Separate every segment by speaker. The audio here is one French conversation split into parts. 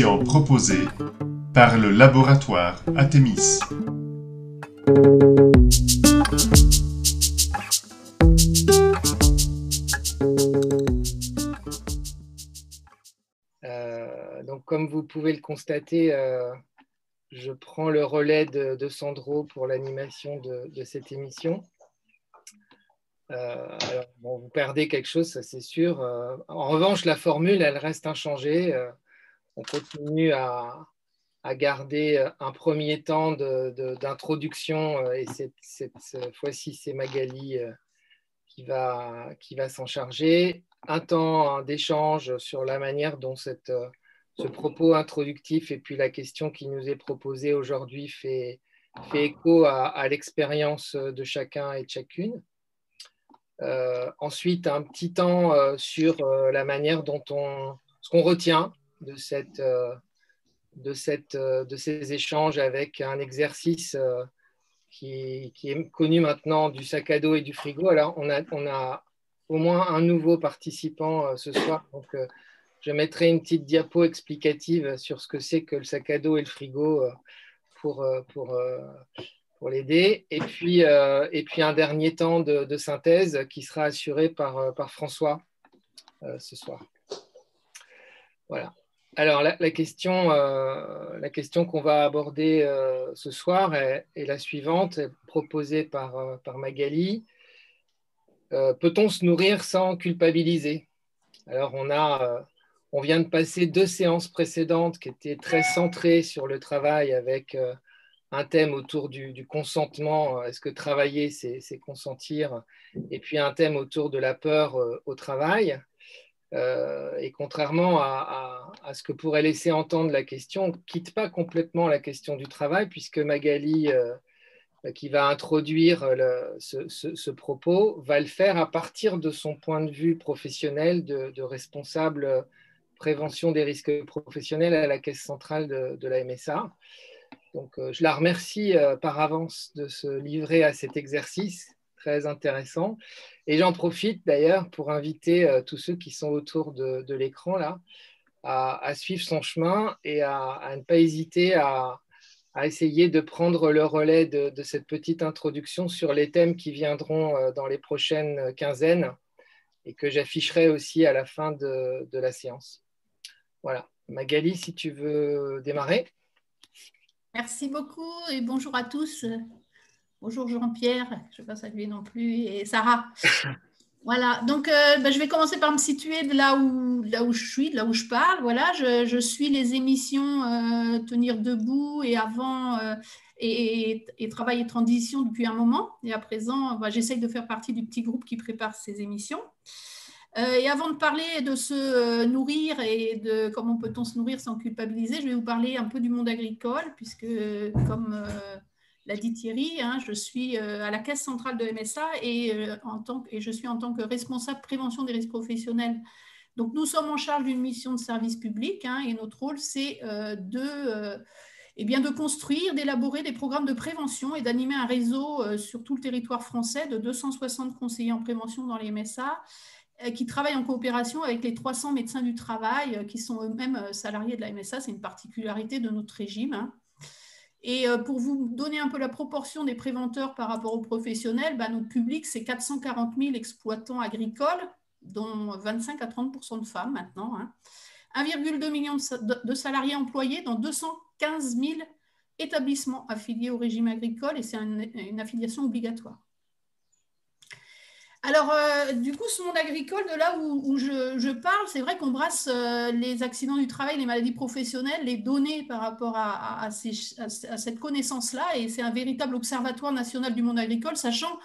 Speaker 1: Proposée par le laboratoire Athémis.
Speaker 2: Euh, donc, comme vous pouvez le constater, euh, je prends le relais de, Sandro pour l'animation de, cette émission. Euh, vous perdez quelque chose, ça c'est sûr. en revanche, la formule, elle reste inchangée. On continue à, garder un premier temps d'introduction et cette, fois-ci, c'est Magali qui va, qui va s'en charger. Un temps d'échange sur la manière dont cette, euh, ce propos introductif et puis la question qui nous est proposée aujourd'hui fait, écho à, l'expérience de chacun et de chacune. Euh, ensuite, un petit temps euh, sur la manière dont on, ce qu'on retient de, cette, de, cette, de ces échanges avec un exercice qui, est connu maintenant du sac à dos et du frigo. Alors, on a, on a au moins un nouveau participant euh, ce soir. Donc, euh, je mettrai une petite diapo explicative sur ce que c'est que le sac à dos et le frigo euh, pour, pour, pour l'aider. Et puis, et puis, un dernier temps de, synthèse qui sera assuré par, par François ce soir. Voilà. Alors, la, question, euh, la question qu'on va aborder euh, ce soir est, la suivante, proposée par, euh, Magali. Peut-on se nourrir sans culpabiliser? Alors, on, a, on vient de passer deux séances précédentes qui étaient très centrées sur le travail avec un thème autour du consentement. Est-ce que travailler, c'est consentir? Et puis un thème autour de la peur au travail. Euh, et contrairement à, ce que pourrait laisser entendre la question, on ne quitte pas complètement la question du travail, puisque Magali, euh, qui va introduire ce, propos, va le faire à partir de son point de vue professionnel de, responsable prévention des risques professionnels à la Caisse centrale de, la MSA. Donc, euh, je la remercie par avance de se livrer à cet exercice très intéressant. Et j'en profite d'ailleurs pour inviter euh, tous ceux qui sont autour de, l'écran là à, suivre son chemin et à, ne pas hésiter à, essayer de prendre le relais de, cette petite introduction sur les thèmes qui viendront euh, dans les prochaines quinzaines et que j'afficherai aussi à la fin de, de la séance. Voilà. Magali, si tu veux démarrer.
Speaker 3: Merci beaucoup et bonjour à tous. Bonjour Jean-Pierre, je ne vais pas saluer non plus, et Sarah. Voilà, donc euh, bah, je vais commencer par me situer de là où, là où je suis, de là où je parle. Voilà, je, suis les émissions euh, Tenir debout et avant euh, et, Travail et transition depuis un moment. Et à présent, bah, j'essaye de faire partie du petit groupe qui prépare ces émissions. et avant de parler de se nourrir et de comment peut-on se nourrir sans culpabiliser, je vais vous parler un peu du monde agricole, puisque comme l'a dit Thierry, hein, je suis euh, à la Caisse centrale de MSA et, euh, et je suis en tant que responsable prévention des risques professionnels. Donc, nous sommes en charge d'une mission de service public hein, et notre rôle, c'est euh, de, eh bien, de construire, d'élaborer des programmes de prévention et d'animer un réseau sur tout le territoire français de 260 conseillers en prévention dans les MSA qui travaillent en coopération avec les 300 médecins du travail qui sont eux-mêmes salariés de la MSA. C'est une particularité de notre régime. Hein. Et euh, pour vous donner un peu la proportion des préventeurs par rapport aux professionnels, bah, notre public, c'est 440 000 exploitants agricoles, dont 25 à 30% de femmes maintenant. 1,2 hein. million de salariés employés dans 215 000 établissements affiliés au régime agricole et c'est une affiliation obligatoire. Alors, euh, du coup, ce monde agricole, de là où, je, parle, c'est vrai qu'on brasse euh, les accidents du travail, les maladies professionnelles, les données par rapport à, cette connaissance-là, et c'est un véritable observatoire national du monde agricole, sachant,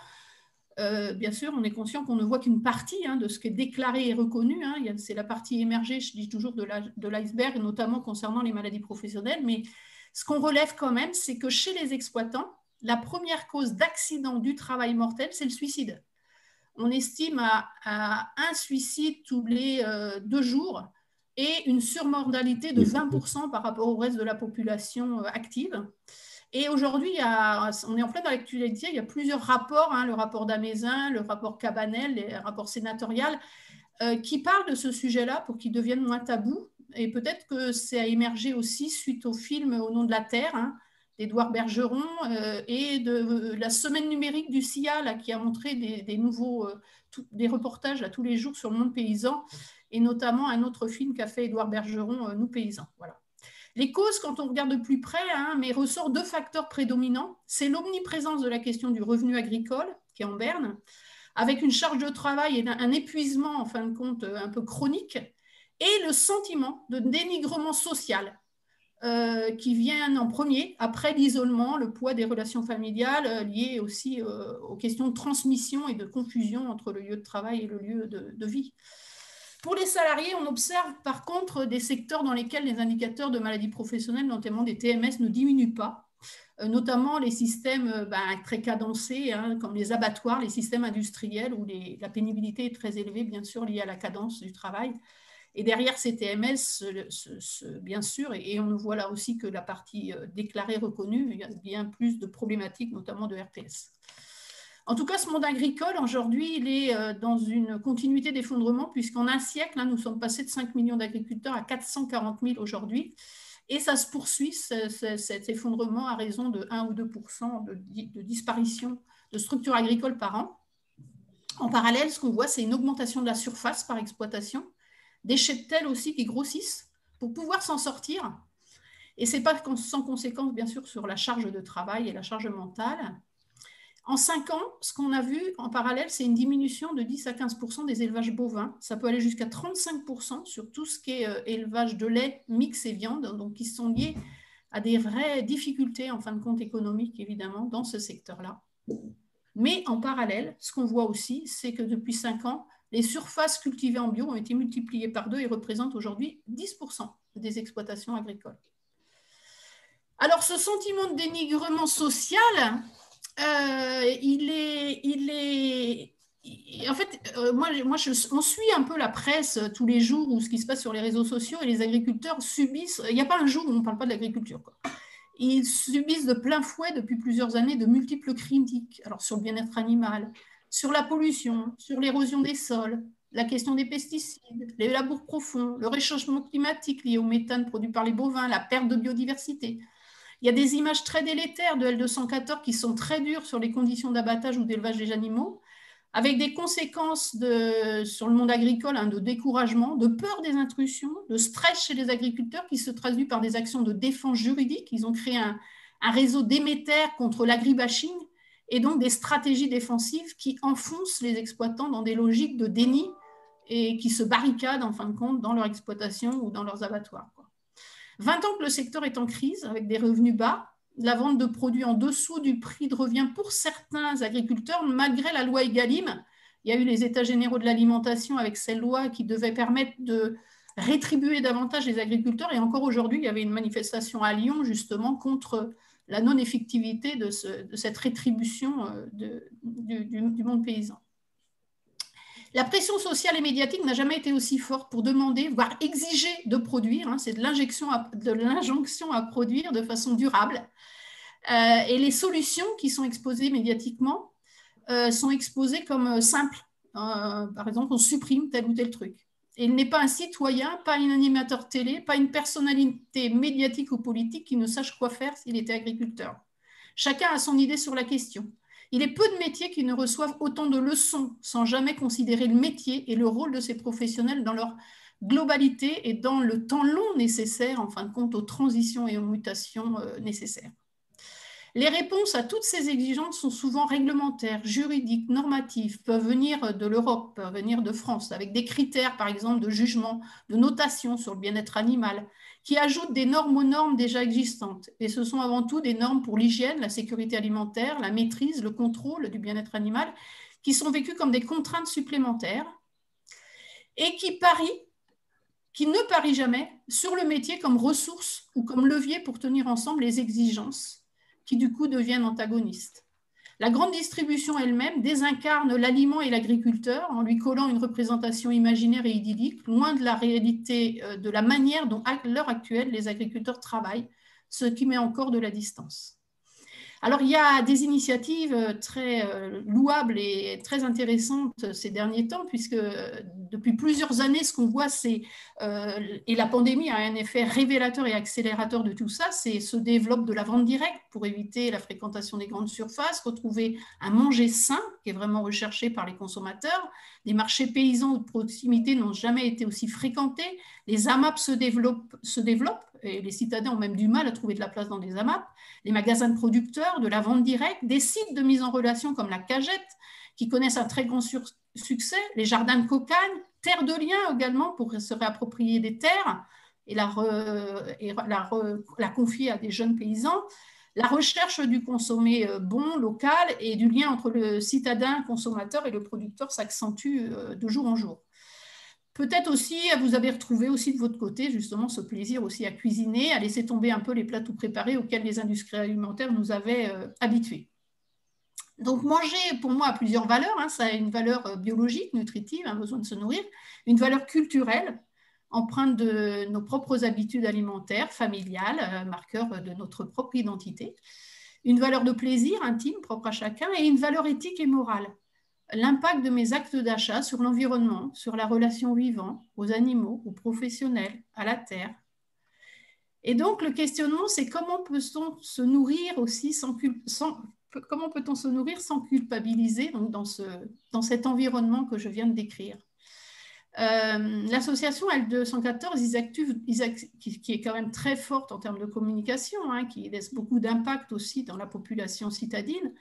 Speaker 3: euh, bien sûr, on est conscient qu'on ne voit qu'une partie hein, de ce qui est déclaré et reconnu. Hein. c'est la partie émergée, je dis toujours, de l'iceberg, notamment concernant les maladies professionnelles. Mais ce qu'on relève quand même, c'est que chez les exploitants, la première cause d'accident du travail mortel, c'est le suicide on estime à, un suicide tous les euh, deux jours et une surmortalité de 20% par rapport au reste de la population euh, active. Et aujourd'hui, on est en plein dans l'actualité, il y a plusieurs rapports, hein, le rapport d'Amézin, le rapport Cabanel, les rapports sénatoriaux, euh, qui parlent de ce sujet-là pour qu'il devienne moins tabou. et peut-être que c'est à émerger aussi suite au film Au nom de la Terre hein, d'Edouard Bergeron euh, et de la semaine numérique du CIA qui a montré des, nouveaux des reportages à tous les jours sur le monde paysan et notamment un autre film qu'a fait Edouard Bergeron, Nous paysans. Voilà. Les causes, quand on regarde de plus près, hein, mais ressort deux facteurs prédominants. C'est l'omniprésence de la question du revenu agricole, qui est en berne, avec une charge de travail et un épuisement, en fin de compte, euh, un peu chronique, et le sentiment de dénigrement social, euh, qui vient en premier, après l'isolement, le poids des relations familiales, euh, liées aussi aux questions de transmission et de confusion entre le lieu de travail et le lieu de vie. Pour les salariés, on observe par contre des secteurs dans lesquels les indicateurs de maladies professionnelles, notamment des TMS, ne diminuent pas, euh, notamment les systèmes euh, ben, très cadencés, hein, comme les abattoirs, les systèmes industriels, où la pénibilité est très élevée, bien sûr, liée à la cadence du travail. Et derrière ces TMS, bien sûr, et, on voit là aussi que la partie euh, déclarée reconnue, il y a bien plus de problématiques, notamment de RPS. En tout cas, ce monde agricole, aujourd'hui, il est euh, dans une continuité d'effondrement, puisqu'en un siècle, hein, nous sommes passés de 5 millions d'agriculteurs à 440 000 aujourd'hui. Et ça se poursuit, cet effondrement, à raison de 1 ou 2% de, disparition de structures agricoles par an. En parallèle, ce qu'on voit, c'est une augmentation de la surface par exploitation, des cheptels aussi qui grossissent pour pouvoir s'en sortir. Et ce n'est pas sans conséquence, bien sûr, sur la charge de travail et la charge mentale. En cinq ans, ce qu'on a vu en parallèle, c'est une diminution de 10 à 15 des élevages bovins. Ça peut aller jusqu'à 35 sur tout ce qui est euh, élevage de lait, mix et viande, donc qui sont liés à des vraies difficultés, en fin de compte économiques, évidemment, dans ce secteur-là. Mais en parallèle, ce qu'on voit aussi, c'est que depuis cinq ans, les surfaces cultivées en bio ont été multipliées par deux et représentent aujourd'hui 10 des exploitations agricoles. Alors, ce sentiment de dénigrement social, euh, il est, il est, en fait, euh, moi, moi on suit un peu la presse tous les jours ou ce qui se passe sur les réseaux sociaux et les agriculteurs subissent. Il n'y a pas un jour où on ne parle pas de l'agriculture. Ils subissent de plein fouet depuis plusieurs années de multiples critiques. Alors sur le bien-être animal, sur la pollution, sur l'érosion des sols, la question des pesticides, les labours profonds, le réchauffement climatique lié au méthane produit par les bovins, la perte de biodiversité. Il y a des images très délétères de L214 qui sont très dures sur les conditions d'abattage ou d'élevage des animaux, avec des conséquences sur le monde agricole hein, de découragement, de peur des intrusions, de stress chez les agriculteurs qui se traduit par des actions de défense juridique. Ils ont créé un, réseau d'émetteurs contre l'agribashing et donc des stratégies défensives qui enfoncent les exploitants dans des logiques de déni et qui se barricadent en fin de compte dans leur exploitation ou dans leurs abattoirs. 20 ans que le secteur est en crise avec des revenus bas, la vente de produits en dessous du prix de revient pour certains agriculteurs, malgré la loi Egalim. Il y a eu les États généraux de l'alimentation avec cette loi qui devait permettre de rétribuer davantage les agriculteurs. Et encore aujourd'hui, il y avait une manifestation à Lyon justement contre la non-effectivité de, cette rétribution euh, du monde paysan. La pression sociale et médiatique n'a jamais été aussi forte pour demander, voire exiger de produire. Hein, c'est de l'injonction à, produire de façon durable. Euh, et les solutions qui sont exposées médiatiquement euh, sont exposées comme simples. par exemple, on supprime tel ou tel truc. Il n'est pas un citoyen, pas un animateur télé, pas une personnalité médiatique ou politique qui ne sache quoi faire s'il était agriculteur. Chacun a son idée sur la question. Il est peu de métiers qui ne reçoivent autant de leçons sans jamais considérer le métier et le rôle de ces professionnels dans leur globalité et dans le temps long nécessaire, en fin de compte, aux transitions et aux mutations euh, nécessaires. Les réponses à toutes ces exigences sont souvent réglementaires, juridiques, normatives, peuvent venir de l'Europe, peuvent venir de France, avec des critères, par exemple, de jugement, de notation sur le bien-être animal, qui ajoutent des normes aux normes déjà existantes. Et ce sont avant tout des normes pour l'hygiène, la sécurité alimentaire, la maîtrise, le contrôle du bien-être animal, qui sont vécues comme des contraintes supplémentaires et qui parient, qui ne parient jamais sur le métier comme ressource ou comme levier pour tenir ensemble les exigences qui du coup deviennent antagonistes. La grande distribution elle-même désincarne l'aliment et l'agriculteur en lui collant une représentation imaginaire et idyllique, loin de la réalité euh, de la manière dont à l'heure actuelle les agriculteurs travaillent, ce qui met encore de la distance. Alors, il y a des initiatives euh, très euh, louables et très intéressantes ces derniers temps, puisque euh, depuis plusieurs années, ce qu'on voit, c'est, et la pandémie a un effet révélateur et accélérateur de tout ça, c'est se développe de la vente directe pour éviter la fréquentation des grandes surfaces, retrouver un manger sain qui est vraiment recherché par les consommateurs. Les marchés paysans de proximité n'ont jamais été aussi fréquentés. Les AMAP se se développent et les citadins ont même du mal à trouver de la place dans des AMAP, les magasins de producteurs, de la vente directe, des sites de mise en relation comme la Cagette, qui connaissent un très grand succès, les jardins de cocagne, terre de liens également pour se réapproprier des terres et la, la, confier à des jeunes paysans, la recherche du consommé euh, bon, local et du lien entre le citadin consommateur et le producteur s'accentue euh, de jour en jour. Peut-être aussi, vous avez retrouvé aussi de votre côté justement ce plaisir aussi à cuisiner, à laisser tomber un peu les plats tout préparés auxquels les industries alimentaires nous avaient euh, habitués. Donc manger, pour moi, a plusieurs valeurs. Hein. Ça a une valeur euh, biologique, nutritive, un besoin de se nourrir, une valeur culturelle, empreinte de nos propres habitudes alimentaires, familiales, euh, marqueur de notre propre identité, une valeur de plaisir intime, propre à chacun, et une valeur éthique et morale l'impact de mes actes d'achat sur l'environnement, sur la relation vivant, aux animaux, aux professionnels, à la terre. Et donc le questionnement, c'est comment peut-on se nourrir aussi sans, comment peut-on se nourrir sans culpabiliser dans, ce, dans cet environnement que je viens de décrire? Euh, l'association L214, qui, est quand même très forte en termes de communication, hein, qui laisse beaucoup d'impact aussi dans la population citadine,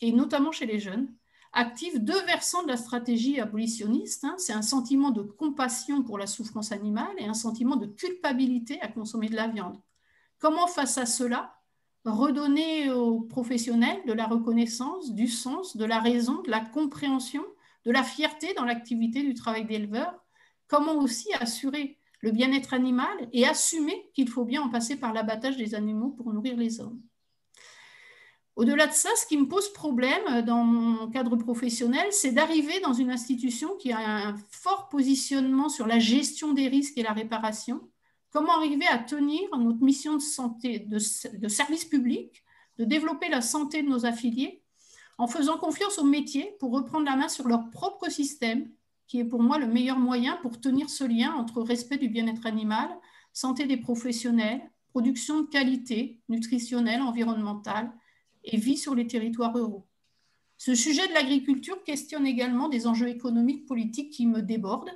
Speaker 3: et notamment chez les jeunes, active deux versants de la stratégie abolitionniste. Hein. C'est un sentiment de compassion pour la souffrance animale et un sentiment de culpabilité à consommer de la viande. Comment, face à cela, redonner aux professionnels de la reconnaissance, du sens, de la raison, de la compréhension, de la fierté dans l'activité du travail d'éleveur? Comment aussi assurer le bien-être animal et assumer qu'il faut bien en passer par l'abattage des animaux pour nourrir les hommes? Au-delà de ça, ce qui me pose problème dans mon cadre professionnel, c'est d'arriver dans une institution qui a un fort positionnement sur la gestion des risques et la réparation. Comment arriver à tenir notre mission de santé, de, service public, de développer la santé de nos affiliés, en faisant confiance aux métiers pour reprendre la main sur leur propre système, qui est pour moi le meilleur moyen pour tenir ce lien entre respect du bien-être animal, santé des professionnels, production de qualité nutritionnelle, environnementale, et vit sur les territoires ruraux. Ce sujet de l'agriculture questionne également des enjeux économiques, politiques qui me débordent.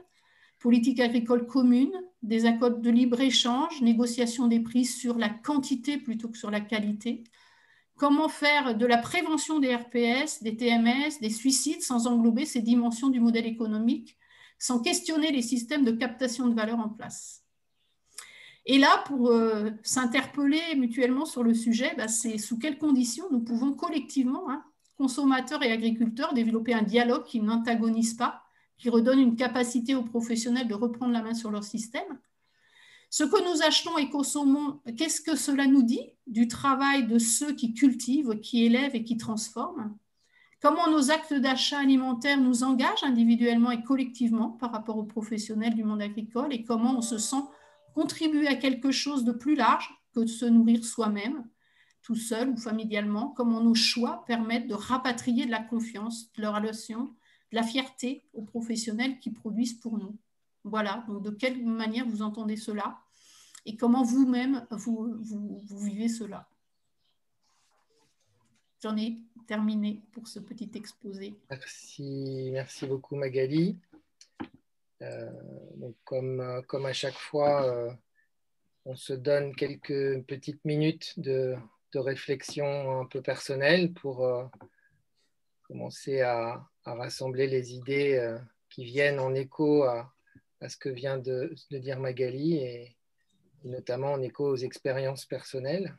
Speaker 3: Politique agricole commune, des accords de libre-échange, négociation des prix sur la quantité plutôt que sur la qualité. Comment faire de la prévention des RPS, des TMS, des suicides sans englober ces dimensions du modèle économique, sans questionner les systèmes de captation de valeur en place? Et là, pour euh, s'interpeller mutuellement sur le sujet, bah, c'est sous quelles conditions nous pouvons collectivement, hein, consommateurs et agriculteurs, développer un dialogue qui n'antagonise pas, qui redonne une capacité aux professionnels de reprendre la main sur leur système. Ce que nous achetons et consommons, qu'est-ce que cela nous dit du travail de ceux qui cultivent, qui élèvent et qui transforment? Comment nos actes d'achat alimentaire nous engagent individuellement et collectivement par rapport aux professionnels du monde agricole? Et comment on se sent contribuer à quelque chose de plus large que de se nourrir soi-même, tout seul ou familialement, comment nos choix permettent de rapatrier de la confiance, de la relation, de la fierté aux professionnels qui produisent pour nous. Voilà, donc de quelle manière vous entendez cela et comment vous-même vous, vous, vous, vivez cela. J'en ai terminé pour ce petit exposé.
Speaker 2: Merci, merci beaucoup Magali. Euh, euh, comme à chaque fois, euh, on se donne quelques petites minutes de, réflexion un peu personnelle pour commencer à, rassembler les idées qui viennent en écho à, ce que vient de, dire Magali et, notamment en écho aux expériences personnelles.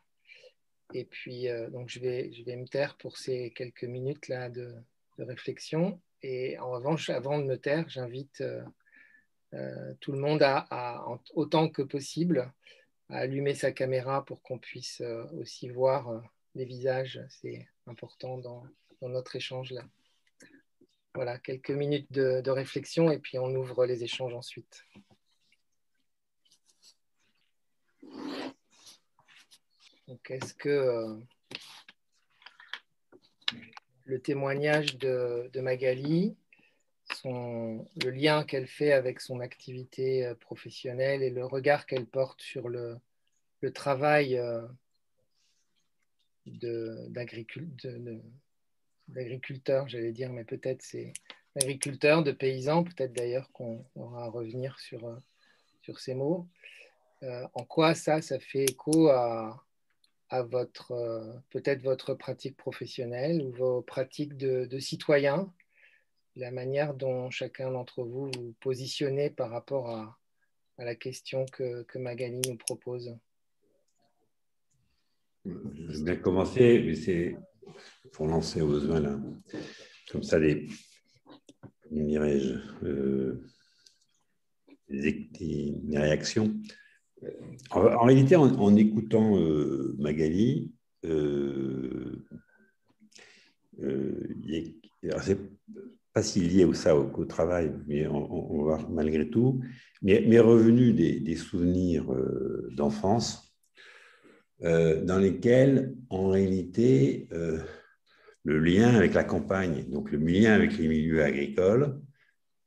Speaker 2: Et puis, donc, je vais, me taire pour ces quelques minutes-là de, réflexion. Et en revanche, avant de me taire, j'invite tout le monde a, autant que possible à allumer sa caméra pour qu'on puisse euh, aussi voir euh, les visages. C'est important dans, notre échange là. Voilà, quelques minutes de, réflexion et puis on ouvre les échanges ensuite. Donc, est-ce que le témoignage de, Magali, le lien qu'elle fait avec son activité euh, professionnelle et le regard qu'elle porte sur le, travail euh, d'agriculteur, j'allais dire, mais peut-être c'est d'agriculteur, de paysan, peut-être d'ailleurs qu'on aura à revenir sur, euh, sur ces mots. en quoi ça, ça fait écho à, votre peut-être votre pratique professionnelle ou vos pratiques de citoyen, la manière dont chacun d'entre vous vous positionnez par rapport à, la question que, que, Magali nous propose.
Speaker 4: Je vais commencer, mais c'est pour lancer au besoin là, comme ça des, dirais-je, euh, des réactions. En, réalité, en, écoutant euh, Magali, euh, euh pas si lié au ça au, travail, mais on, va malgré tout, mais, mais revenu des, souvenirs euh, d'enfance dans lesquels, en réalité, le lien avec la campagne, donc le lien avec les milieux agricoles,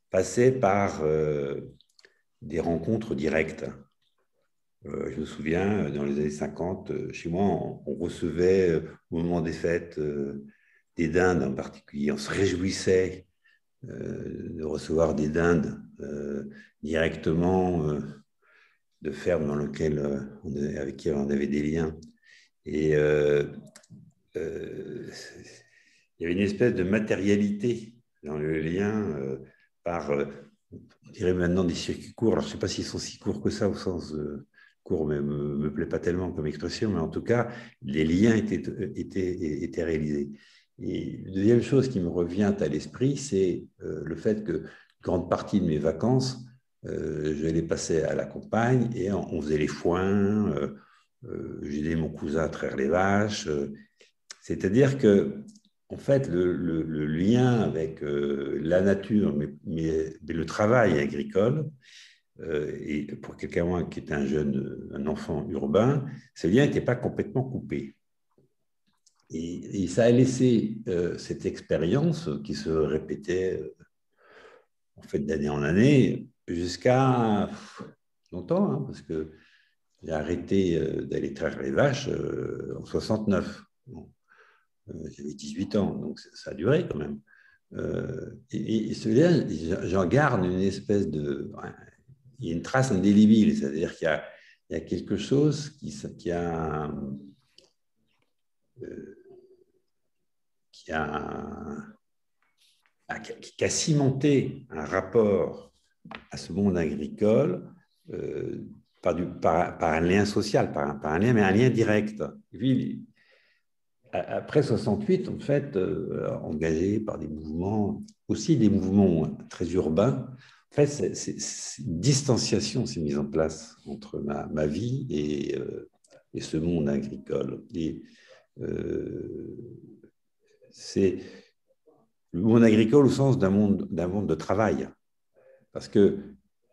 Speaker 4: passait par des rencontres directes euh, je me souviens, dans les années 50, euh, chez moi, on, recevait euh, au moment des fêtes des dindes en particulier. On se réjouissait de recevoir des dindes directement de fermes dans lesquelles avec qui on avait des liens. Et il y avait une espèce de matérialité dans le lien par, on dirait maintenant des circuits courts. Alors, je ne sais pas s'ils sont si courts que ça au sens court ne me, me, plaît pas tellement comme expression, mais en tout cas, les liens étaient, étaient, étaient réalisés. Et la deuxième chose qui me revient à l'esprit, c'est euh, le fait que grande partie de mes vacances, euh, je les passais à la campagne et on, faisait les foins, euh, j'aidais mon cousin à traire les vaches. C'est-à-dire que, en fait, le, lien avec la nature, mais, le travail agricole, et pour quelqu'un qui est un jeune, un enfant urbain, ce lien n'était pas complètement coupé. Et, ça a laissé euh, cette expérience qui se répétait euh, en fait d'année en année jusqu'à longtemps, hein, parce que j'ai arrêté d'aller traire les vaches en 69. J'avais 18 ans, donc ça a duré quand même. et, et ce lien, j'en garde une espèce de il y a une trace indélébile, c'est-à-dire qu'il y, a, quelque chose qui, a, euh, qui, a, qui a cimenté un rapport à ce monde agricole euh, par, un lien social, par un, lien, mais un lien direct. Puis, après 68, en fait, euh, engagé par des mouvements, aussi des mouvements très urbains, en fait, c'est, une distanciation s'est mise en place entre ma, vie et, euh, et, ce monde agricole. Et c'est le monde agricole au sens d'un monde, d'un monde de travail. Parce que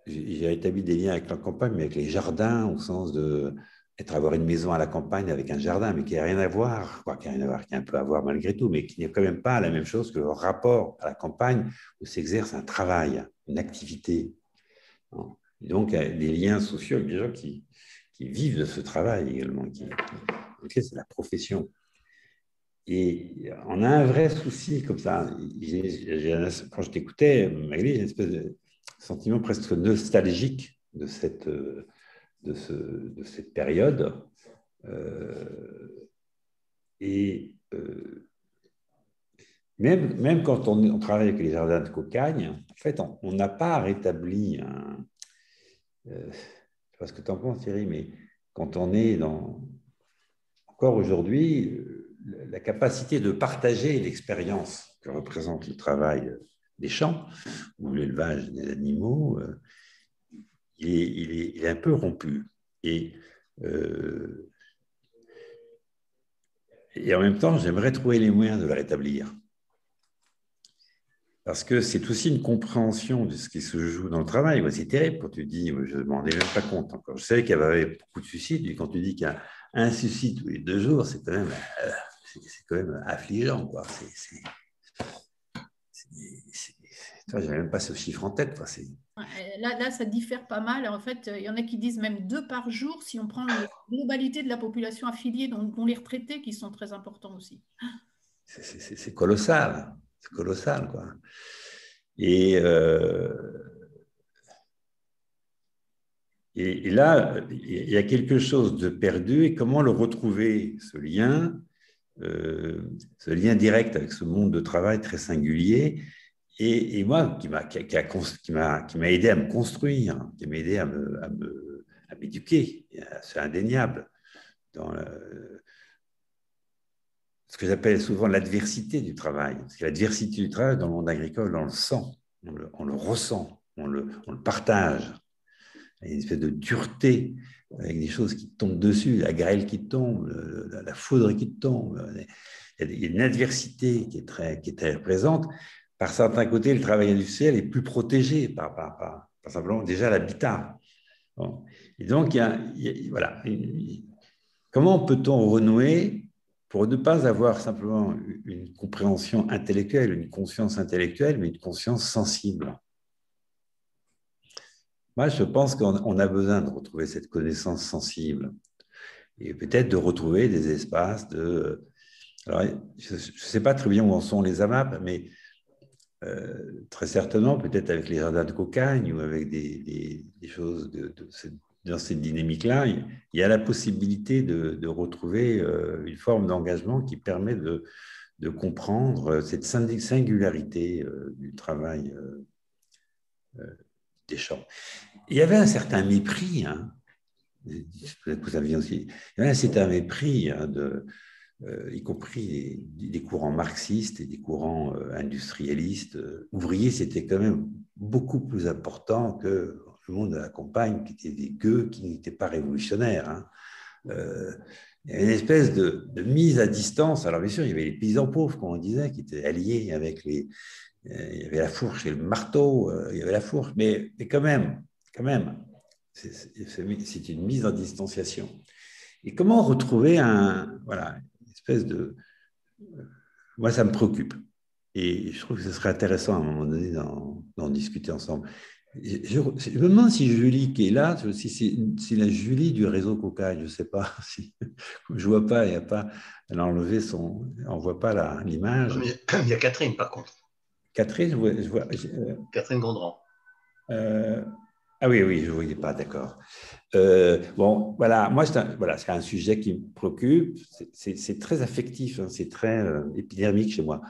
Speaker 4: j'ai établi des liens avec la campagne, mais avec les jardins, au sens de être avoir une maison à la campagne avec un jardin, mais qui n'a rien à voir, quoi, qui n'a rien à voir, qui a un peu à voir malgré tout, mais qui n'est quand même pas la même chose que le rapport à la campagne où s'exerce un travail une activité. Et donc, des liens sociaux avec des gens qui, qui vivent de ce travail également. Qui, c'est la profession. Et on a un vrai souci comme ça. quand je t'écoutais, Magali, j'ai une espèce de sentiment presque nostalgique de cette, de, ce, de cette période. Euh, et euh, même, même quand on, travaille avec les jardins de cocagne, en fait, on n'a pas rétabli un. Euh, je ne sais pas ce que tu en penses, Thierry, mais quand on est dans. Encore aujourd'hui, la capacité de partager l'expérience que représente le travail des champs ou l'élevage des animaux, euh, il, est, un peu rompu. Et, euh, et en même temps, j'aimerais trouver les moyens de le rétablir. Parce que c'est aussi une compréhension de ce qui se joue dans le travail. C'est terrible quand tu dis, je ne m'en ai même pas compte encore. Je savais qu'il y avait beaucoup de suicides, et quand tu dis qu'il y a un suicide tous les deux jours, c'est quand même, euh, quand même affligeant. Quoi. Je n'avais même pas ce chiffre en tête. Quoi.
Speaker 3: Là, là, ça diffère pas mal. En fait, il y en a qui disent même deux par jour si on prend la globalité de la population affiliée, dont, les retraités qui sont très importants aussi.
Speaker 4: C'est colossal. C'est colossal. Quoi. Et, euh, et, là, il y a quelque chose de perdu. Et comment le retrouver, ce lien, euh, ce lien direct avec ce monde de travail très singulier et, moi, qui m'a qui, qui m'a aidé à me construire, qui m'a aidé à m'éduquer, c'est indéniable. Dans ce que j'appelle souvent l'adversité du travail. L'adversité du travail, dans le monde agricole, on le sent, on le, ressent, on le, on le, partage. Il y a une espèce de dureté avec des choses qui tombent dessus, la grêle qui tombe, la foudre qui tombe. Il y a une adversité qui est très, présente par certains côtés, le travail industriel est plus protégé par, simplement déjà l'habitat. Et donc, il voilà. Comment peut-on renouer pour ne pas avoir simplement une compréhension intellectuelle, une conscience intellectuelle, mais une conscience sensible? Moi, je pense qu'on a besoin de retrouver cette connaissance sensible et peut-être de retrouver des espaces de... Alors, je ne sais pas très bien où en sont les AMAP, mais euh, très certainement, peut-être avec les jardins de cocagne ou avec des, choses dans cette dynamique-là, il y a la possibilité de, retrouver euh, une forme d'engagement qui permet de, comprendre cette singularité euh, du travail des champs. Il y avait un certain mépris, hein, il y un mépris hein, de, euh, y compris des, courants marxistes et des courants euh, industrialistes. Euh, ouvriers, c'était quand même beaucoup plus important que le monde de la campagne, qui était des gueux, qui n'étaient pas révolutionnaires. Hein. avait une espèce de, mise à distance. Alors bien sûr, il y avait les paysans pauvres, comme on disait, qui étaient alliés avec les... Il y avait la fourche et le marteau, il y avait la fourche, mais, mais quand même, quand même, c'est une mise en distanciation. Et comment retrouver un, voilà, espèce de... Moi, ça me préoccupe. Et je trouve que ce serait intéressant à un moment donné d'en discuter ensemble. Je, me demande si Julie qui est là, si c'est la Julie du réseau Coca, je ne sais pas. Si, je vois pas, il a pas, elle a enlevé son, on voit pas l'image.
Speaker 5: Il y a Catherine par contre.
Speaker 4: Catherine, je vois. Je vois
Speaker 5: euh, Catherine Gondran.
Speaker 4: Euh, ah oui, oui, je ne voyais pas, d'accord. Euh, bon, voilà, moi, c'est un, voilà, un sujet qui me préoccupe. C'est très affectif, hein, c'est très épidermique chez moi.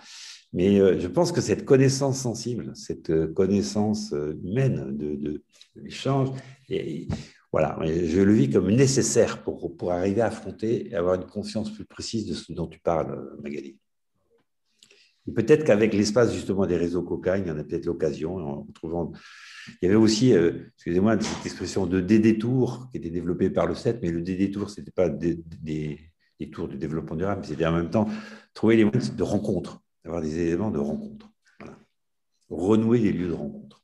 Speaker 4: Mais je pense que cette connaissance sensible, cette connaissance humaine de, l'échange, et, voilà, je le vis comme nécessaire pour, pour arriver à affronter et avoir une conscience plus précise de ce dont tu parles, Magali. Peut-être qu'avec l'espace justement des réseaux coca, il y en a peut-être l'occasion, en trouvant il y avait aussi, euh, excusez-moi, cette expression de dédétour qui était développée par le 7, mais le dédétour, ce n'était pas des, des, tours de développement durable, c'était en même temps trouver les moyens de rencontre, d'avoir des éléments de rencontre. Renouer les lieux de rencontre.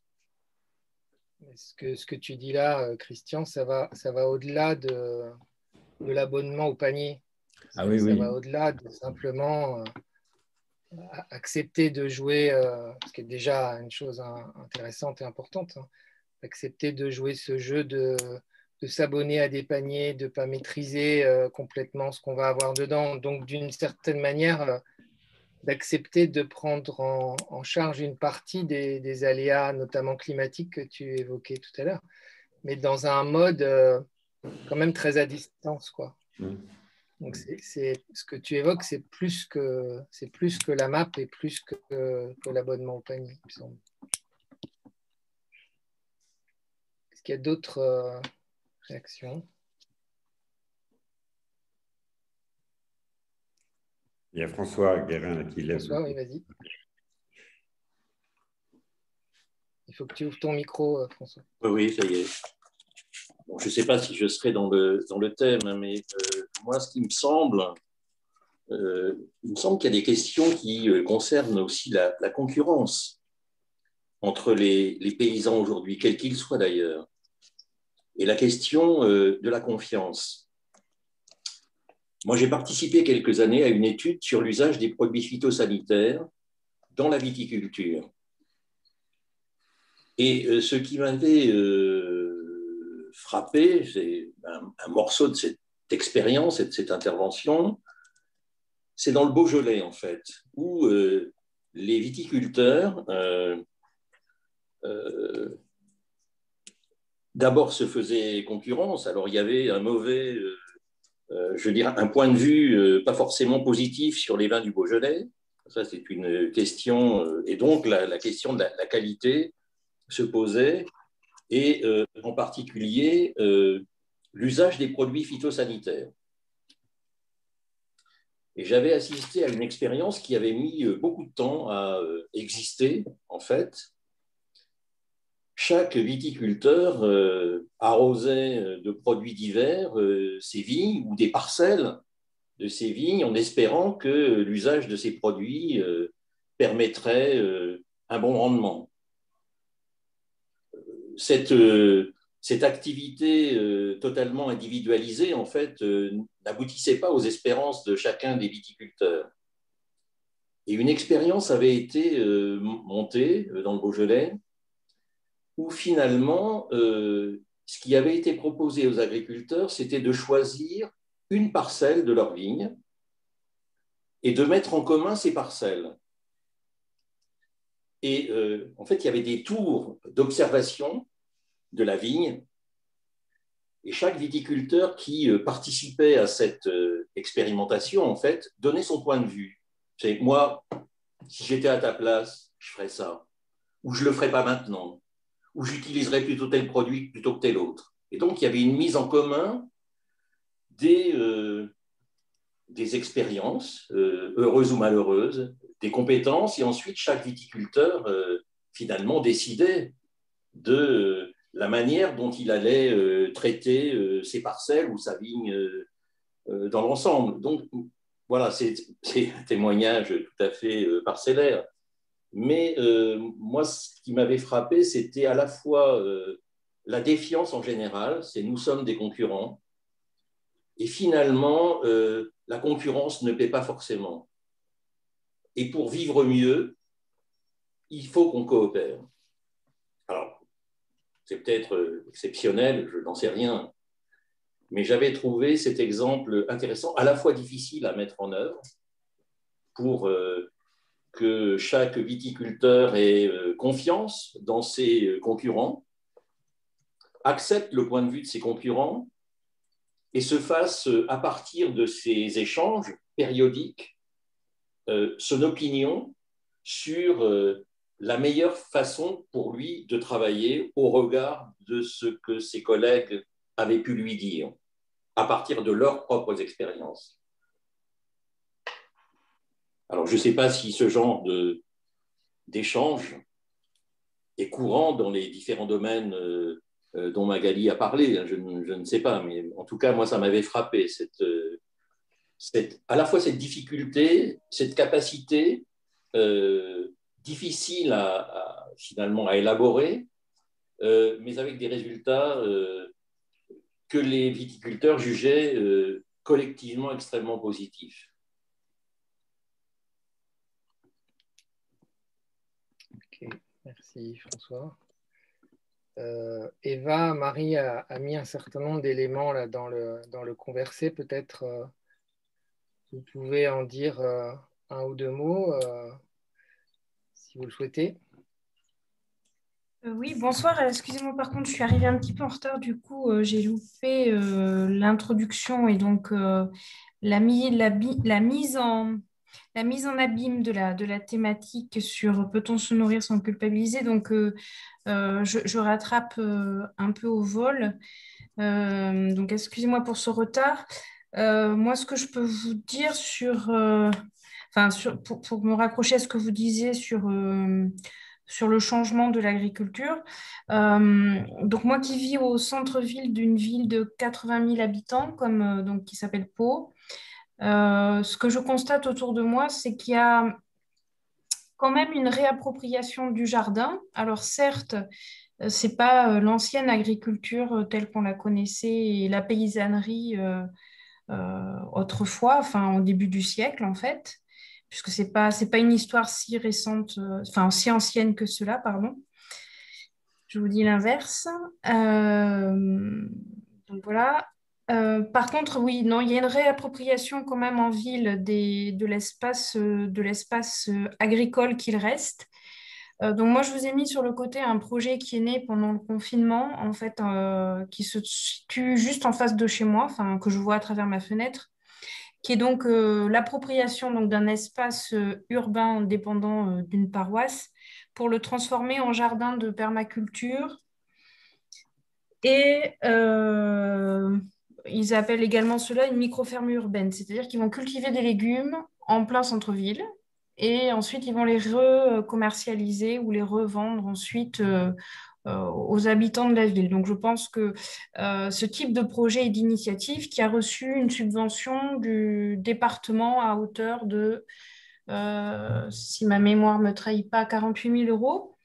Speaker 2: Ce que, ce que tu dis là, euh, Christian, ça va, ça va au-delà de, de l'abonnement au panier?
Speaker 4: Ah oui, ça
Speaker 2: va au-delà de simplement. Euh, accepter de jouer, euh, ce qui est déjà une chose intéressante et importante, hein, accepter de jouer ce jeu de, s'abonner à des paniers, de ne pas maîtriser euh, complètement ce qu'on va avoir dedans. Donc, d'une certaine manière, euh, d'accepter de prendre en, charge une partie des, aléas, notamment climatiques, que tu évoquais tout à l'heure, mais dans un mode quand même très à distance. Quoi. Mmh. Donc c'est, ce que tu évoques, c'est plus que c'est plus que la map et plus que, que l'abonnement au panier, il me semble. Est-ce qu'il y a d'autres euh, réactions?
Speaker 4: Il y a François Guérin qui lève.
Speaker 2: François, oui, vas-y. Il faut que tu ouvres ton micro, euh, François.
Speaker 5: Oui, ça y est je ne sais pas si je serai dans le, dans le thème, mais euh, moi, ce qui me semble, euh, il me semble qu'il y a des questions qui euh, concernent aussi la, concurrence entre les, les paysans aujourd'hui, quels qu'ils soient d'ailleurs, et la question de la confiance. moi, j'ai participé quelques années à une étude sur l'usage des produits phytosanitaires dans la viticulture. Et ce qui m'avait frappé, c'est un, morceau de cette expérience et de cette intervention, c'est dans le Beaujolais, en fait, où euh, les viticulteurs d'abord se faisaient concurrence. Alors, il y avait un mauvais euh, je veux dire, un point de vue euh, pas forcément positif sur les vins du Beaujolais. Ça, c'est une question. Euh, et donc, la, question de la, qualité se posait, et en particulier l'usage des produits phytosanitaires. Et j'avais assisté à une expérience qui avait mis beaucoup de temps à exister, en fait, chaque viticulteur euh, arrosait euh, de produits divers euh, ses vignes ou des parcelles de ses vignes en espérant que l'usage de ces produits permettrait un bon rendement. Cette, cette activité totalement individualisée, en fait, n'aboutissait pas aux espérances de chacun des viticulteurs. Et une expérience avait été montée dans le Beaujolais où finalement, euh, ce qui avait été proposé aux agriculteurs, c'était de choisir une parcelle de leur vigne et de mettre en commun ces parcelles. Et euh, en fait, il y avait des tours d'observation de la vigne. Et chaque viticulteur qui euh, participait à cette expérimentation, en fait, donnait son point de vue. C'est moi, si j'étais à ta place, je ferais ça. Ou je ne le ferais pas maintenant ou j'utiliserais plutôt tel produit plutôt que tel autre. Et donc, il y avait une mise en commun des, euh, des expériences, euh, heureuses ou malheureuses, des compétences, et ensuite, chaque viticulteur, euh, finalement, décidait de la manière dont il allait traiter ses parcelles ou sa vigne dans l'ensemble. Donc, voilà, c'est un témoignage tout à fait parcellaire. Mais euh, moi, ce qui m'avait frappé, c'était à la fois euh, la défiance en général, c'est nous sommes des concurrents, et finalement, euh, la concurrence ne paie pas forcément. Et pour vivre mieux, il faut qu'on coopère. Alors, c'est peut-être exceptionnel, je n'en sais rien, mais j'avais trouvé cet exemple intéressant, à la fois difficile à mettre en œuvre pour que chaque viticulteur ait euh, confiance dans ses euh, concurrents, accepte le point de vue de ses concurrents et se fasse, euh, à partir de ces échanges périodiques, son opinion sur la meilleure façon pour lui de travailler au regard de ce que ses collègues avaient pu lui dire, à partir de leurs propres expériences. Alors, je ne sais pas si ce genre d'échange est courant dans les différents domaines euh, euh, dont Magali a parlé, hein, je, ne sais pas, mais en tout cas, moi, ça m'avait frappé, euh, à la fois cette difficulté, cette capacité difficile à, finalement à élaborer, mais avec des résultats que les viticulteurs jugeaient collectivement extrêmement positifs.
Speaker 2: Merci François. Euh, Eva, Marie a, mis un certain nombre d'éléments dans le, dans le conversé. Peut-être euh, vous pouvez en dire euh, un ou deux mots le souhaitez.
Speaker 6: Oui, bonsoir. Excusez-moi, par contre, je suis arrivée un petit peu en retard. Du coup, j'ai loupé l'introduction et donc la, mise en, la mise en abîme de la, thématique sur peut-on se nourrir sans culpabiliser. Donc, euh, euh, je, rattrape euh, un peu au vol. donc, excusez-moi pour ce retard. moi, ce que je peux vous dire sur, enfin, pour, pour, me raccrocher à ce que vous disiez sur sur le changement de l'agriculture. donc moi qui vis au centre-ville d'une ville de 80 000 habitants, comme, donc, qui s'appelle Pau, euh, ce que je constate autour de moi, c'est qu'il y a quand même une réappropriation du jardin. Alors certes, euh, ce n'est pas euh, l'ancienne agriculture telle qu'on la connaissait et la paysannerie autrefois, enfin au début du siècle en fait, puisque ce n'est pas, pas une histoire si récente, enfin si ancienne que cela, pardon. Je vous dis l'inverse. donc voilà. Euh, par contre, oui, non, il y a une réappropriation quand même en ville de l'espace de l'espace euh, agricole qu'il reste. Euh, donc moi, je vous ai mis sur le côté un projet qui est né pendant le confinement, en fait, qui se situe juste en face de chez moi, enfin que je vois à travers ma fenêtre, qui est donc l'appropriation donc d'un espace urbain dépendant d'une paroisse pour le transformer en jardin de permaculture. Et ils appellent également cela une micro-ferme urbaine, c'est-à-dire qu'ils vont cultiver des légumes en plein centre-ville et ensuite ils vont les recommercialiser ou les revendre ensuite euh, euh, aux habitants de la ville. Donc je pense que euh, ce type de projet et d'initiative qui a reçu une subvention du département à hauteur de, si ma mémoire ne me trahit pas, 48 000 euros,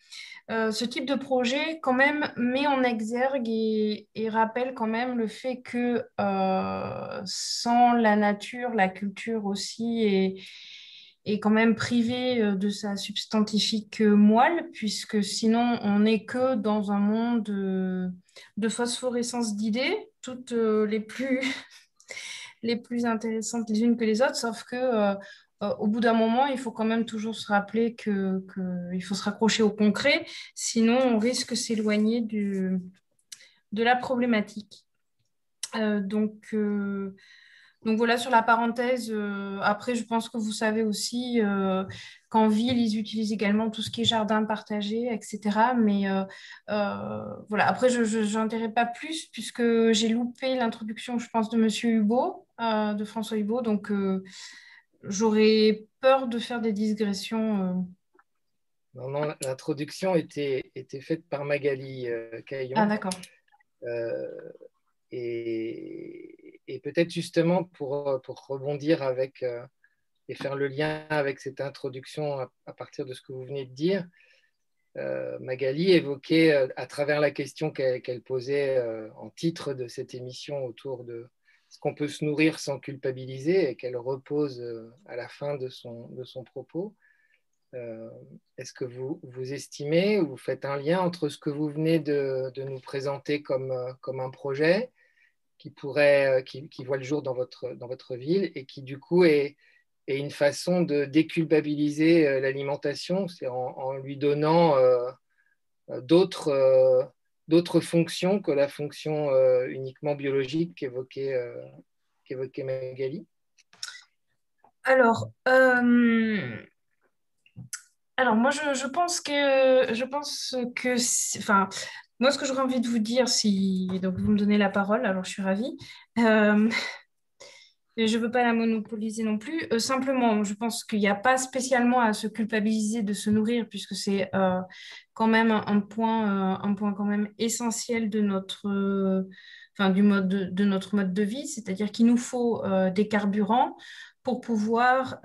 Speaker 6: euh, ce type de projet quand même met en exergue et, rappelle quand même le fait que euh, sans la nature, la culture aussi est, est quand même privée euh, de sa substantifique moelle, puisque sinon on n'est que dans un monde de, phosphorescence d'idées, toutes les plus les plus intéressantes les unes que les autres, sauf que euh, au bout d'un moment, il faut quand même toujours se rappeler qu'il faut se raccrocher au concret, sinon on risque de s'éloigner de la problématique. Euh, donc, euh, donc voilà sur la parenthèse. après, je pense que vous savez aussi qu'en ville, ils utilisent également tout ce qui est jardin partagé, etc. Mais voilà, après, je n'en dirai pas plus puisque j'ai loupé l'introduction, je pense, de Monsieur Hubo, de François Hubo. Donc, j'aurais peur de faire des digressions. Euh.
Speaker 2: Non, non, l'introduction était, était faite par Magali euh, Caillon.
Speaker 6: Ah, d'accord.
Speaker 2: Euh, et, peut-être justement pour, pour rebondir avec et faire le lien avec cette introduction à, partir de ce que vous venez de dire, Magali évoquait à travers la question qu'elle posait en titre de cette émission autour de, est-ce qu'on peut se nourrir sans culpabiliser et qu'elle repose euh, à la fin de son, de son propos. Euh, est-ce que vous, vous estimez ou vous faites un lien entre ce que vous venez de, de nous présenter comme, euh, comme un projet qui, pourrait, qui, qui, voit le jour dans votre, dans votre ville et qui du coup est, est une façon de déculpabiliser l'alimentation, c'est en, lui donnant d'autres d'autres fonctions que la fonction euh, uniquement biologique qu'évoquait euh, Magali.
Speaker 6: Alors, euh, alors moi, je, pense que, je pense que, enfin, moi, ce que j'aurais envie de vous dire, si donc vous me donnez la parole, alors je suis ravie. je ne veux pas la monopoliser non plus. simplement, je pense qu'il n'y a pas spécialement à se culpabiliser de se nourrir, puisque c'est quand même un point, euh, un point quand même essentiel de notre, euh, enfin, du mode de, notre mode de vie, c'est-à-dire qu'il nous faut euh, des carburants pour pouvoir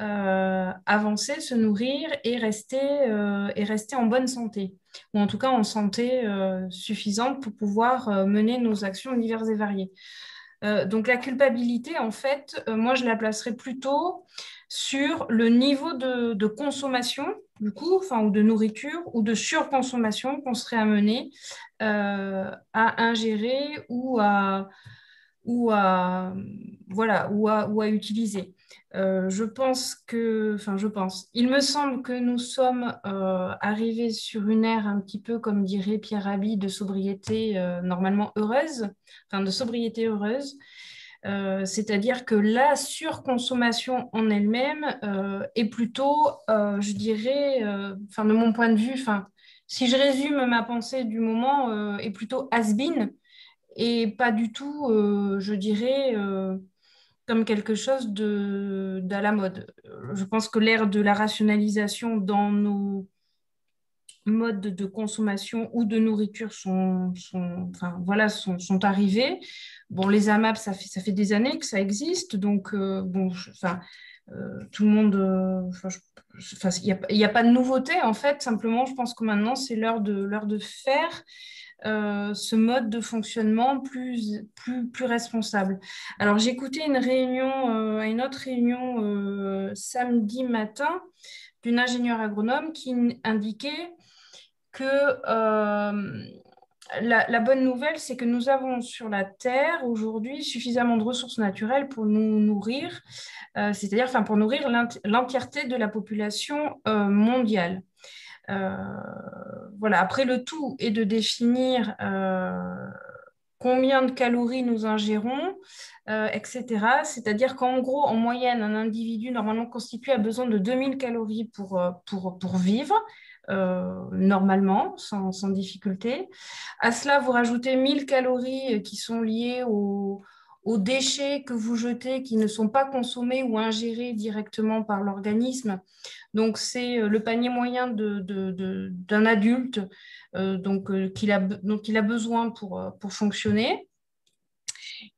Speaker 6: avancer, se nourrir et rester, et rester en bonne santé, ou en tout cas en santé suffisante pour pouvoir mener nos actions diverses et variées. donc la culpabilité, en fait, moi je la placerai plutôt sur le niveau de, consommation, du coup, enfin, ou de nourriture, ou de surconsommation qu'on serait amené euh, à ingérer ou à, ou à, voilà, ou à, ou à utiliser. Euh, je pense que, enfin, je pense, il me semble que nous sommes euh, arrivés sur une ère un petit peu, comme dirait Pierre Rabhi, de sobriété normalement heureuse, enfin, de sobriété heureuse. Euh, c'est-à-dire que la surconsommation en elle-même euh, est plutôt, euh, je dirais, enfin de mon point de vue, enfin si je résume ma pensée du moment, est plutôt has-been et pas du tout, je dirais, comme quelque chose de, de la mode. Je pense que l'ère de la rationalisation dans nos modes de consommation ou de nourriture sont, sont, enfin, voilà, sont, sont arrivés. Bon, les AMAP, ça fait, ça fait des années que ça existe, donc euh, bon, enfin, euh, tout le monde, euh, il n'y a, a, pas de nouveauté en fait. Simplement, je pense que maintenant c'est l'heure de l'heure de faire ce mode de fonctionnement plus, plus, plus responsable. Alors, écouté une réunion, une autre réunion samedi matin d'une ingénieure agronome qui indiquait que la, bonne nouvelle, c'est que nous avons sur la Terre aujourd'hui suffisamment de ressources naturelles pour nous nourrir, euh, c'est-à-dire pour nourrir l'entièreté de la population euh, mondiale. Euh, voilà. Après, le tout est de définir combien de calories nous ingérons, etc. C'est-à-dire qu'en gros, en moyenne, un individu normalement constitué a besoin de 2000 calories pour, pour, pour vivre. Euh, normalement, sans, difficulté. À cela, vous rajoutez 1000 calories euh, qui sont liées aux, déchets que vous jetez qui ne sont pas consommés ou ingérés directement par l'organisme. Donc, c'est euh, le panier moyen d'un adulte donc, qu'il a, dont il a besoin pour, fonctionner.